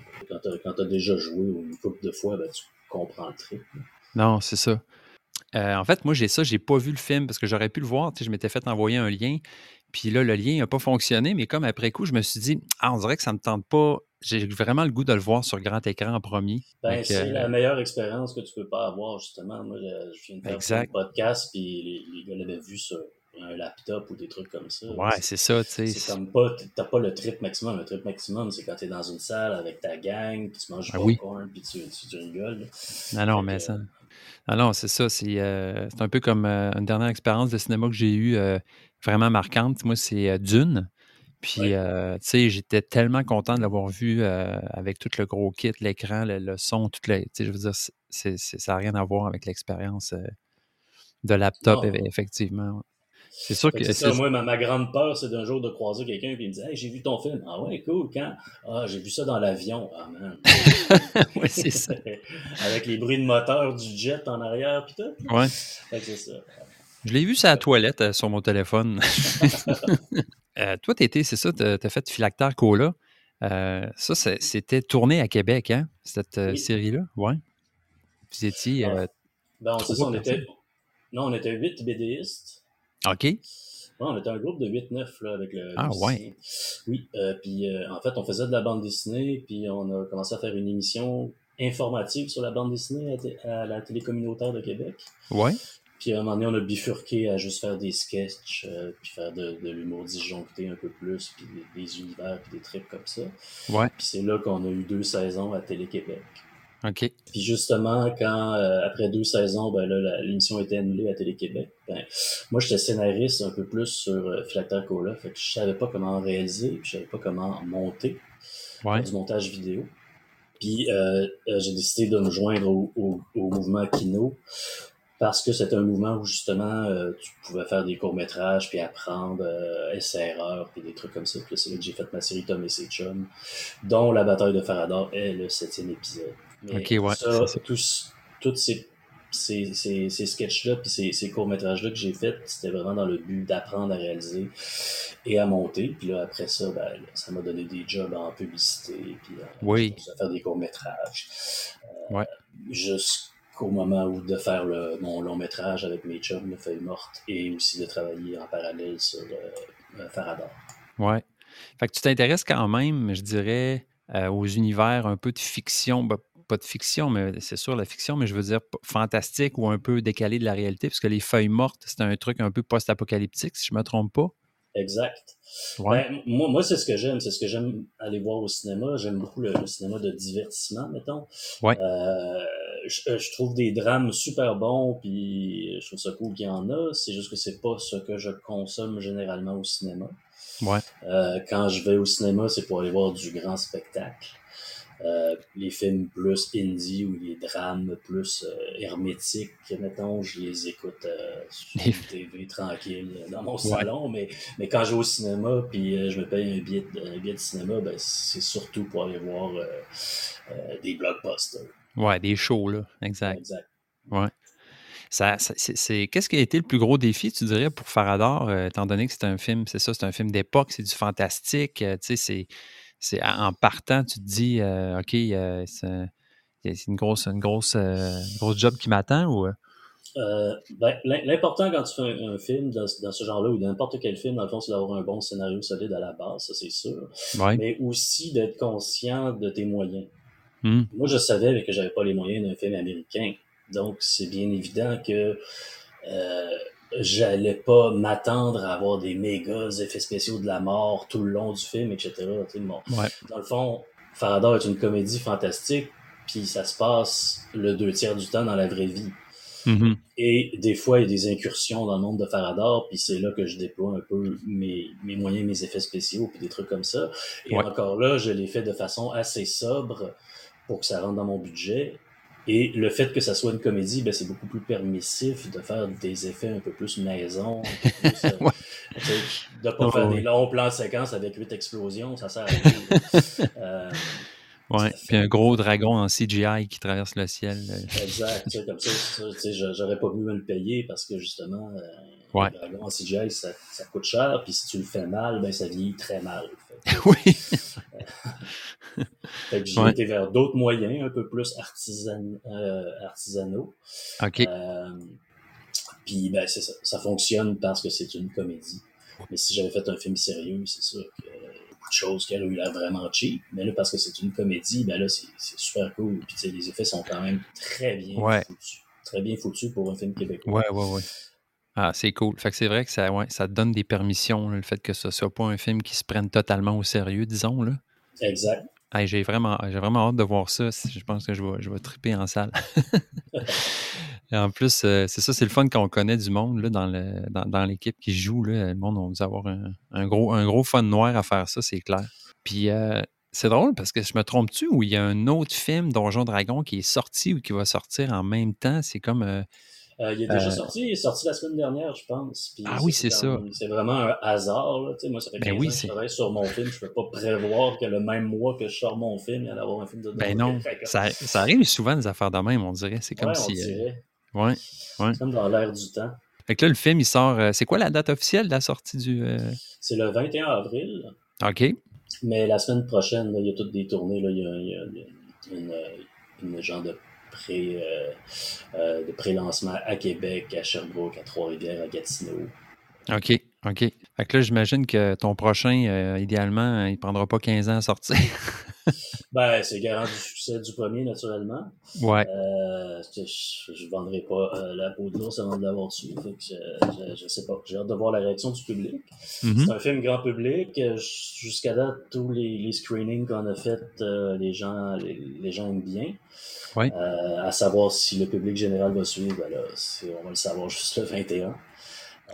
quand tu as déjà joué une couple de fois, ben, tu comprends le trip. Non, c'est ça. Euh, en fait, moi, j'ai ça, j'ai pas vu le film parce que j'aurais pu le voir. Je m'étais fait envoyer un lien. Puis là, le lien n'a pas fonctionné, mais comme après coup, je me suis dit, ah, on dirait que ça me tente pas. J'ai vraiment le goût de le voir sur grand écran en premier. Ben, c'est euh, la meilleure expérience que tu peux pas avoir, justement. Moi, je, viens de faire Exact. un podcast, puis les, les gars l'avaient vu sur un laptop ou des trucs comme ça. ouais, c'est ça, tu sais. C'est comme pas, t'as pas le trip maximum. Le trip maximum, c'est quand t'es dans une salle avec ta gang, puis tu manges du Ah oui. popcorn, puis tu, tu, tu rigoles. Non, non, mais ça. Ah non, c'est ça. C'est euh, c'est un peu comme euh, une dernière expérience de cinéma que j'ai eue euh, vraiment marquante. Moi, c'est euh, Dune. Puis, Ouais. euh, tu sais, j'étais tellement content de l'avoir vu euh, avec tout le gros kit, l'écran, le, le son, tout le. Tu sais, je veux dire, c'est- c'est- ça n'a rien à voir avec l'expérience euh, de laptop, Non. effectivement. C'est sûr que. c'est ça, moi, ma, ma grande peur, c'est d'un jour de croiser quelqu'un et il me dit Hey, j'ai vu ton film. Ah ouais, cool, quand? Ah, j'ai vu ça dans l'avion. Ah man. Ouais, c'est ça. avec les bruits de moteur du jet en arrière, puis tout. Ouais. Fait que c'est ça. Je l'ai vu sur la toilette euh, sur mon téléphone. Euh, toi, t'étais, c'est ça, t'as as fait Philactère Cola. Euh, ça, c'était tourné à Québec, hein, cette Oui. série-là? Ouais. Vous étiez. Ben, on, ça, on était. Non, on était huit BDistes. OK. Ouais, on était un groupe de 8-9 là, avec le. Ah, ouais. Oui, euh, puis euh, en fait, on faisait de la bande dessinée, puis on a commencé à faire une émission informative sur la bande dessinée à, la télé communautaire de Québec. Ouais. Puis à un moment donné, on a bifurqué à juste faire des sketchs, euh, puis faire de, de l'humour disjoncté un peu plus, puis des, des univers, puis des trucs comme ça. Ouais. Puis c'est là qu'on a eu deux saisons à Télé-Québec. OK. Puis justement, quand euh, après deux saisons, ben là, l'émission été annulée à Télé-Québec, ben, moi j'étais scénariste un peu plus sur euh, Philactère Cola, fait que je savais pas comment réaliser, puis je savais pas comment monter, Ouais. du montage vidéo. Puis euh, euh, j'ai décidé de me joindre au, au, au mouvement Kino parce que c'était un mouvement où justement euh, tu pouvais faire des courts-métrages puis apprendre euh, essai-erreur puis des trucs comme ça. Puis c'est là que j'ai fait ma série Tom et ses chums, dont La bataille de Farador est le septième épisode. Mais Ok, ouais, ça, tous, toutes ces, ces, ces, ces sketchs-là puis ces, ces courts-métrages-là que j'ai fait, c'était vraiment dans le but d'apprendre à réaliser et à monter. Puis là, après ça, ben, là, ça m'a donné des jobs en publicité puis euh, Oui. à faire des courts-métrages. Euh, Ouais. Jusqu'au moment où de faire le, mon long métrage avec mes chums, Le Feuille Morte, et aussi de travailler en parallèle sur euh, euh, Farador. Ouais. Fait que tu t'intéresses quand même, je dirais, euh, aux univers un peu de fiction. ben, pas de fiction, mais c'est sûr la fiction, mais je veux dire fantastique ou un peu décalé de la réalité, parce que les feuilles mortes, c'est un truc un peu post-apocalyptique, si je me trompe pas. Exact. Ouais. Ben, moi, moi c'est ce que j'aime. C'est ce que j'aime aller voir au cinéma. J'aime beaucoup le, le cinéma de divertissement, mettons. Ouais. Euh, je, je trouve des drames super bons, puis je trouve ça cool qu'il y en a. C'est juste que c'est pas ce que je consomme généralement au cinéma. Ouais. Euh, quand je vais au cinéma, c'est pour aller voir du grand spectacle. Euh, les films plus indie ou les drames plus euh, hermétiques, mettons, je les écoute euh, sur une TV tranquille dans mon salon, mais, mais quand je vais au cinéma puis je me paye un billet, de- un billet de cinéma, ben, c'est surtout pour aller voir des blockbusters. Ouais, des shows, là. Exact. Exact. Ouais. Ça, ça- c'est, c'est- Qu'est-ce qui a été le plus gros défi, tu dirais, pour Farador, euh, étant donné que c'est un film, c'est ça, c'est un film d'époque, c'est du fantastique, tu sais, c'est, c'est en partant, tu te dis, euh, OK, euh, c'est, une grosse, une grosse, euh, une grosse job qui m'attend ou. ben, l'im- L'important quand tu fais un, un film dans, dans ce genre-là ou n'importe quel film, dans le fond, c'est d'avoir un bon scénario solide à la base, ça c'est sûr, Ouais. mais aussi d'être conscient de tes moyens. Hmm. Moi, je savais que j'avais pas les moyens d'un film américain. Donc, c'est bien évident que j'allais pas m'attendre à avoir des méga effets spéciaux de la mort tout le long du film, etc. Bon, Ouais. Dans le fond, Farador est une comédie fantastique, puis ça se passe le deux tiers du temps dans la vraie vie. Mhm. Et des fois, il y a des incursions dans le monde de Farador, puis c'est là que je déploie un peu mes, mes moyens, mes effets spéciaux, puis des trucs comme ça. Et Ouais. encore là, je l'ai fait de façon assez sobre pour que ça rentre dans mon budget. Et le fait que ça soit une comédie, ben, c'est beaucoup plus permissif de faire des effets un peu plus maison. un peu plus, euh, Ouais. de pas Oh, faire ouais. des longs plans de séquence avec huit explosions, ça sert à rien. Euh, Ouais. Fait- Puis un gros dragon en CGI qui traverse le ciel. euh. Exact, comme ça, ça, j'aurais pas pu me le payer parce que justement, euh, Ouais. dragon en CGI, ça, ça coûte cher, puis si tu le fais mal, ben ça vieillit très mal. Fait, oui. fait que j'ai Ouais. été vers d'autres moyens, un peu plus artisan, euh, artisanaux. OK. Euh, puis ben ça, ça fonctionne parce que c'est une comédie. Mais si j'avais fait un film sérieux, c'est sûr que euh, beaucoup de choses qui auraient eu l'air vraiment cheap. Mais là, parce que c'est une comédie, ben là, c'est super cool. Puis les effets sont quand même très bien Ouais. foutus. Très bien foutus pour un film québécois. Ouais, ouais, ouais. Ah, c'est cool. Fait que c'est vrai que ça, ouais, ça donne des permissions, là, le fait que ce soit pas un film qui se prenne totalement au sérieux, disons. Là. Exact. Hey, j'ai vraiment, j'ai vraiment hâte de voir ça. Je pense que je vais, je vais triper en salle. Et en plus, euh, c'est ça, c'est le fun quand on connaît du monde là, dans, le, dans, dans l'équipe qui joue. Là, le monde, on va avoir un, un gros, un gros fun noir à faire ça, c'est clair. Puis euh, c'est drôle parce que je me trompe-tu ou il y a un autre film, Donjon Dragon, qui est sorti ou qui va sortir en même temps? C'est comme. euh, Euh, il est déjà Euh, sorti, il est sorti la semaine dernière, je pense. Puis Ah oui, c'est comme- C'est vraiment un hasard. Là. Moi, ça fait Ben 15 oui, ans que je travaille sur mon film. Je peux pas prévoir que le même mois que je sors mon film, il y avoir un film de ben non, ça, ça arrive souvent des affaires de même, on dirait. C'est comme Ouais, on si. euh, dirait. ouais. C'est comme dans l'air du temps. Fait que là, le film, il sort. euh, c'est quoi la date officielle de la sortie du. C'est le 21 avril, OK. mais la semaine prochaine, là, il y a toutes des tournées. Là, il y a, il y une, une, une genre de euh, euh, de pré-lancement à Québec, à Sherbrooke, à Trois-Rivières, à Gatineau. OK. OK. Fait que là, j'imagine que ton prochain, euh, idéalement, il prendra pas 15 ans à sortir. Ben, c'est garant du succès du premier, naturellement. ouais. Euh, je, je vendrai pas euh, la peau de l'ours avant de l'avoir tué. Fait que je, je, je sais pas. J'ai hâte de voir la réaction du public. Mhm. C'est un film grand public. Euh, Jusqu'à date, tous les, les screenings qu'on a fait, euh, les gens les, les gens aiment bien. Ouais. Euh, à savoir si le public général va suivre, ben là, on va le savoir juste le 21.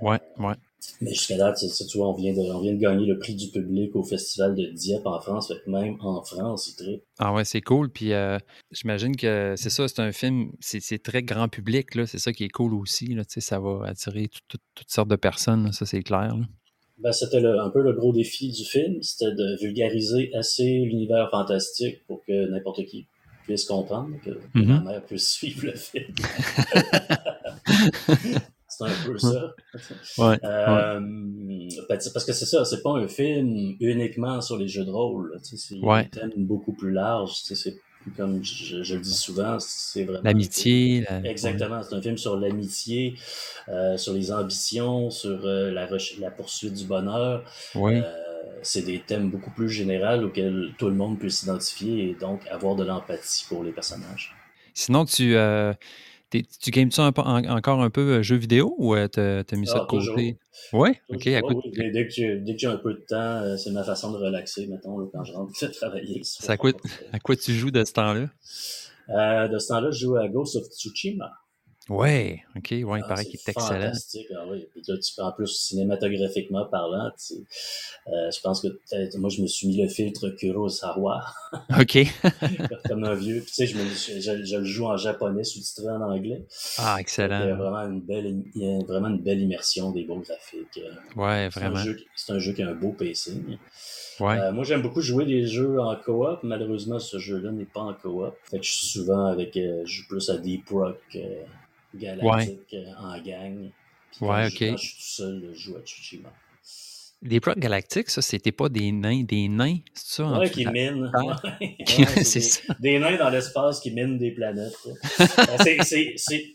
Ouais, ouais. Mais jusqu'à date, c'est tu vois, on vient, de, on vient de gagner le prix du public au festival de Dieppe en France. Fait que même en France, il trippent. Ah ouais, c'est cool. Puis euh, j'imagine que c'est ça, c'est un film, c'est c'est très grand public, là. C'est ça qui est cool aussi, là. Tu sais, ça va attirer tout- tout- toutes sortes de personnes, là. ça c'est clair. là. Ben, c'était un peu le gros défi du film, c'était de vulgariser assez l'univers fantastique pour que n'importe qui puisse comprendre, que, que Mhm. ma mère puisse suivre le film. c'est un peu ça. Ouais. Euh, ben, parce que c'est ça, c'est pas un film uniquement sur les jeux de rôle. C'est Ouais. un thème beaucoup plus large. C'est comme je, je le dis souvent, c'est vraiment L'amitié. la- Exactement, c'est un film sur l'amitié, euh, sur les ambitions, sur euh, la, la poursuite du bonheur. Euh, c'est des thèmes beaucoup plus généraux auxquels tout le monde peut s'identifier et donc avoir de l'empathie pour les personnages. Sinon, tu, tu games-tu un peu- en- encore un peu euh, jeux vidéo ou euh, t'as mis ça Ah, de côté? Ouais, ok. À oui, dès, dès que j'ai, un peu de temps, euh, c'est ma façon de relaxer, mettons, là, quand je rentre de travailler. Ça coûte- À quoi tu joues de ce temps-là? Euh, de ce temps-là, je joue à Ghost of Tsushima. Ouais, ok, ouais, il Ah, paraît qu'il est excellent. fantastique, ah oui. Puis là, tu en plus, cinématographiquement parlant, tu sais, euh, je pense que moi, je me suis mis le filtre Kurosawa, Ok. comme un vieux. Puis, tu sais, je, me, je, je- je le joue en japonais, sous-titré en anglais. Ah, Il y a excellent. vraiment une belle, il y a vraiment une belle immersion des beaux graphiques. Euh, Ouais, C'est un, vraiment. jeu, c'est un jeu qui a un beau pacing. Ouais. Euh, moi, j'aime beaucoup jouer des jeux en coop. Malheureusement, ce jeu-là n'est pas en coop. Fait que je suis souvent avec, euh, je joue plus à Deep Rock Galactic euh, en gang. Puis Ouais, je- ok. Je suis tout seul, je joue à Tsushima. Les procs galactiques, ça, c'était pas des nains, des nains, c'est ça? en Ouais, dessous qui de la- minent. Ah. Ouais, c'est ouais, c'est ça. des, des nains dans l'espace qui minent des planètes. c'est c'est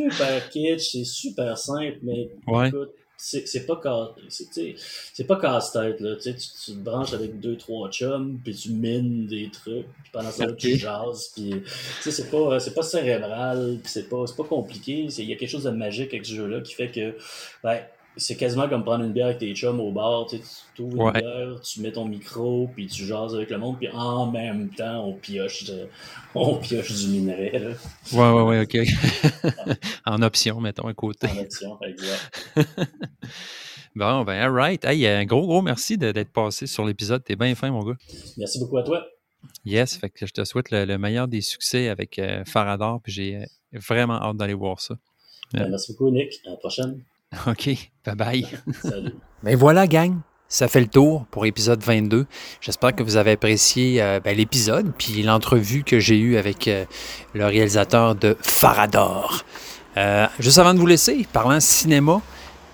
super kitsch, c'est super simple, mais Ouais. écoute, c'est pas c'est pas casse-tête là tu, tu te branches avec deux trois chums puis tu mines des trucs puis pendant ça tu jases puis tu sais c'est pas c'est pas cérébral puis c'est pas c'est pas compliqué il y a quelque chose de magique avec ce jeu là qui fait que ben c'est quasiment comme prendre une bière avec tes chums au bar, tu Ouais. une bière, tu mets ton micro, puis tu jases avec le monde, puis en même temps, on pioche, de- on pioche du minerai, là, Ouais, ouais, ouais, ok. en option, mettons, à côté. en option, exact. Bon, ben, all right. Hey, un gros, gros merci d'être passé sur l'épisode. T'es bien fin, mon gars. Merci beaucoup à toi. Yes, fait que je te souhaite le, le meilleur des succès avec euh, Farador, puis j'ai euh, vraiment hâte d'aller voir ça. Ben, merci beaucoup, Nick. À la prochaine. OK, bye bye. Salut. Ben voilà, gang. Ça fait le tour pour épisode 22. J'espère que vous avez apprécié euh, ben, l'épisode puis l'entrevue que j'ai eue avec euh, le réalisateur de Farador. Euh, juste avant de vous laisser, parlant cinéma,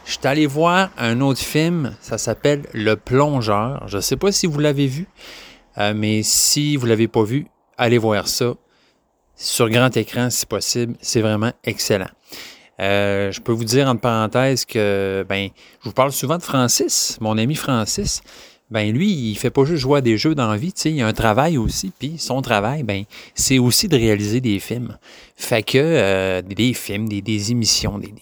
je suis allé voir un autre film. Ça s'appelle Le Plongeur. Je ne sais pas si vous l'avez vu, euh, mais si vous ne l'avez pas vu, allez voir ça sur grand écran si possible. C'est vraiment excellent. Euh, je peux vous dire entre parenthèses que ben, je vous parle souvent de Francis, mon ami Francis. Ben lui, il fait pas juste jouer à des jeux dans la vie, il a un travail aussi, puis son travail, ben, c'est aussi de réaliser des films. Fait que euh, des films, des, émissions, des,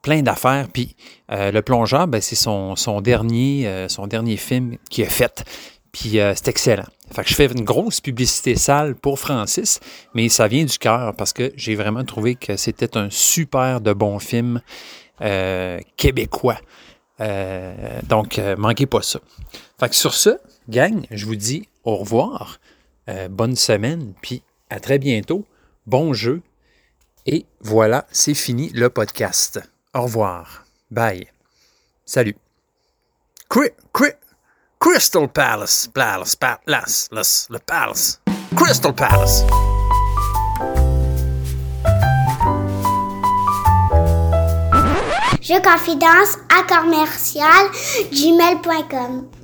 plein d'affaires. Puis euh, le plongeur, ben, c'est son, dernier, son dernier film qu'il a fait. Puis euh, c'est excellent. Fait que je fais une grosse publicité sale pour Francis, mais ça vient du cœur parce que j'ai vraiment trouvé que c'était un super de bon film euh, québécois. Euh, donc, euh, manquez pas ça. Fait que sur ce, gang, je vous dis au revoir, bonne semaine, puis à très bientôt, bon jeu, et voilà, c'est fini le podcast. Au revoir. Bye. Salut. Cri- cri- Crystal Palace. Palace. Palace. Le Palace. Crystal Palace. Je confidence à commercial gmail.com.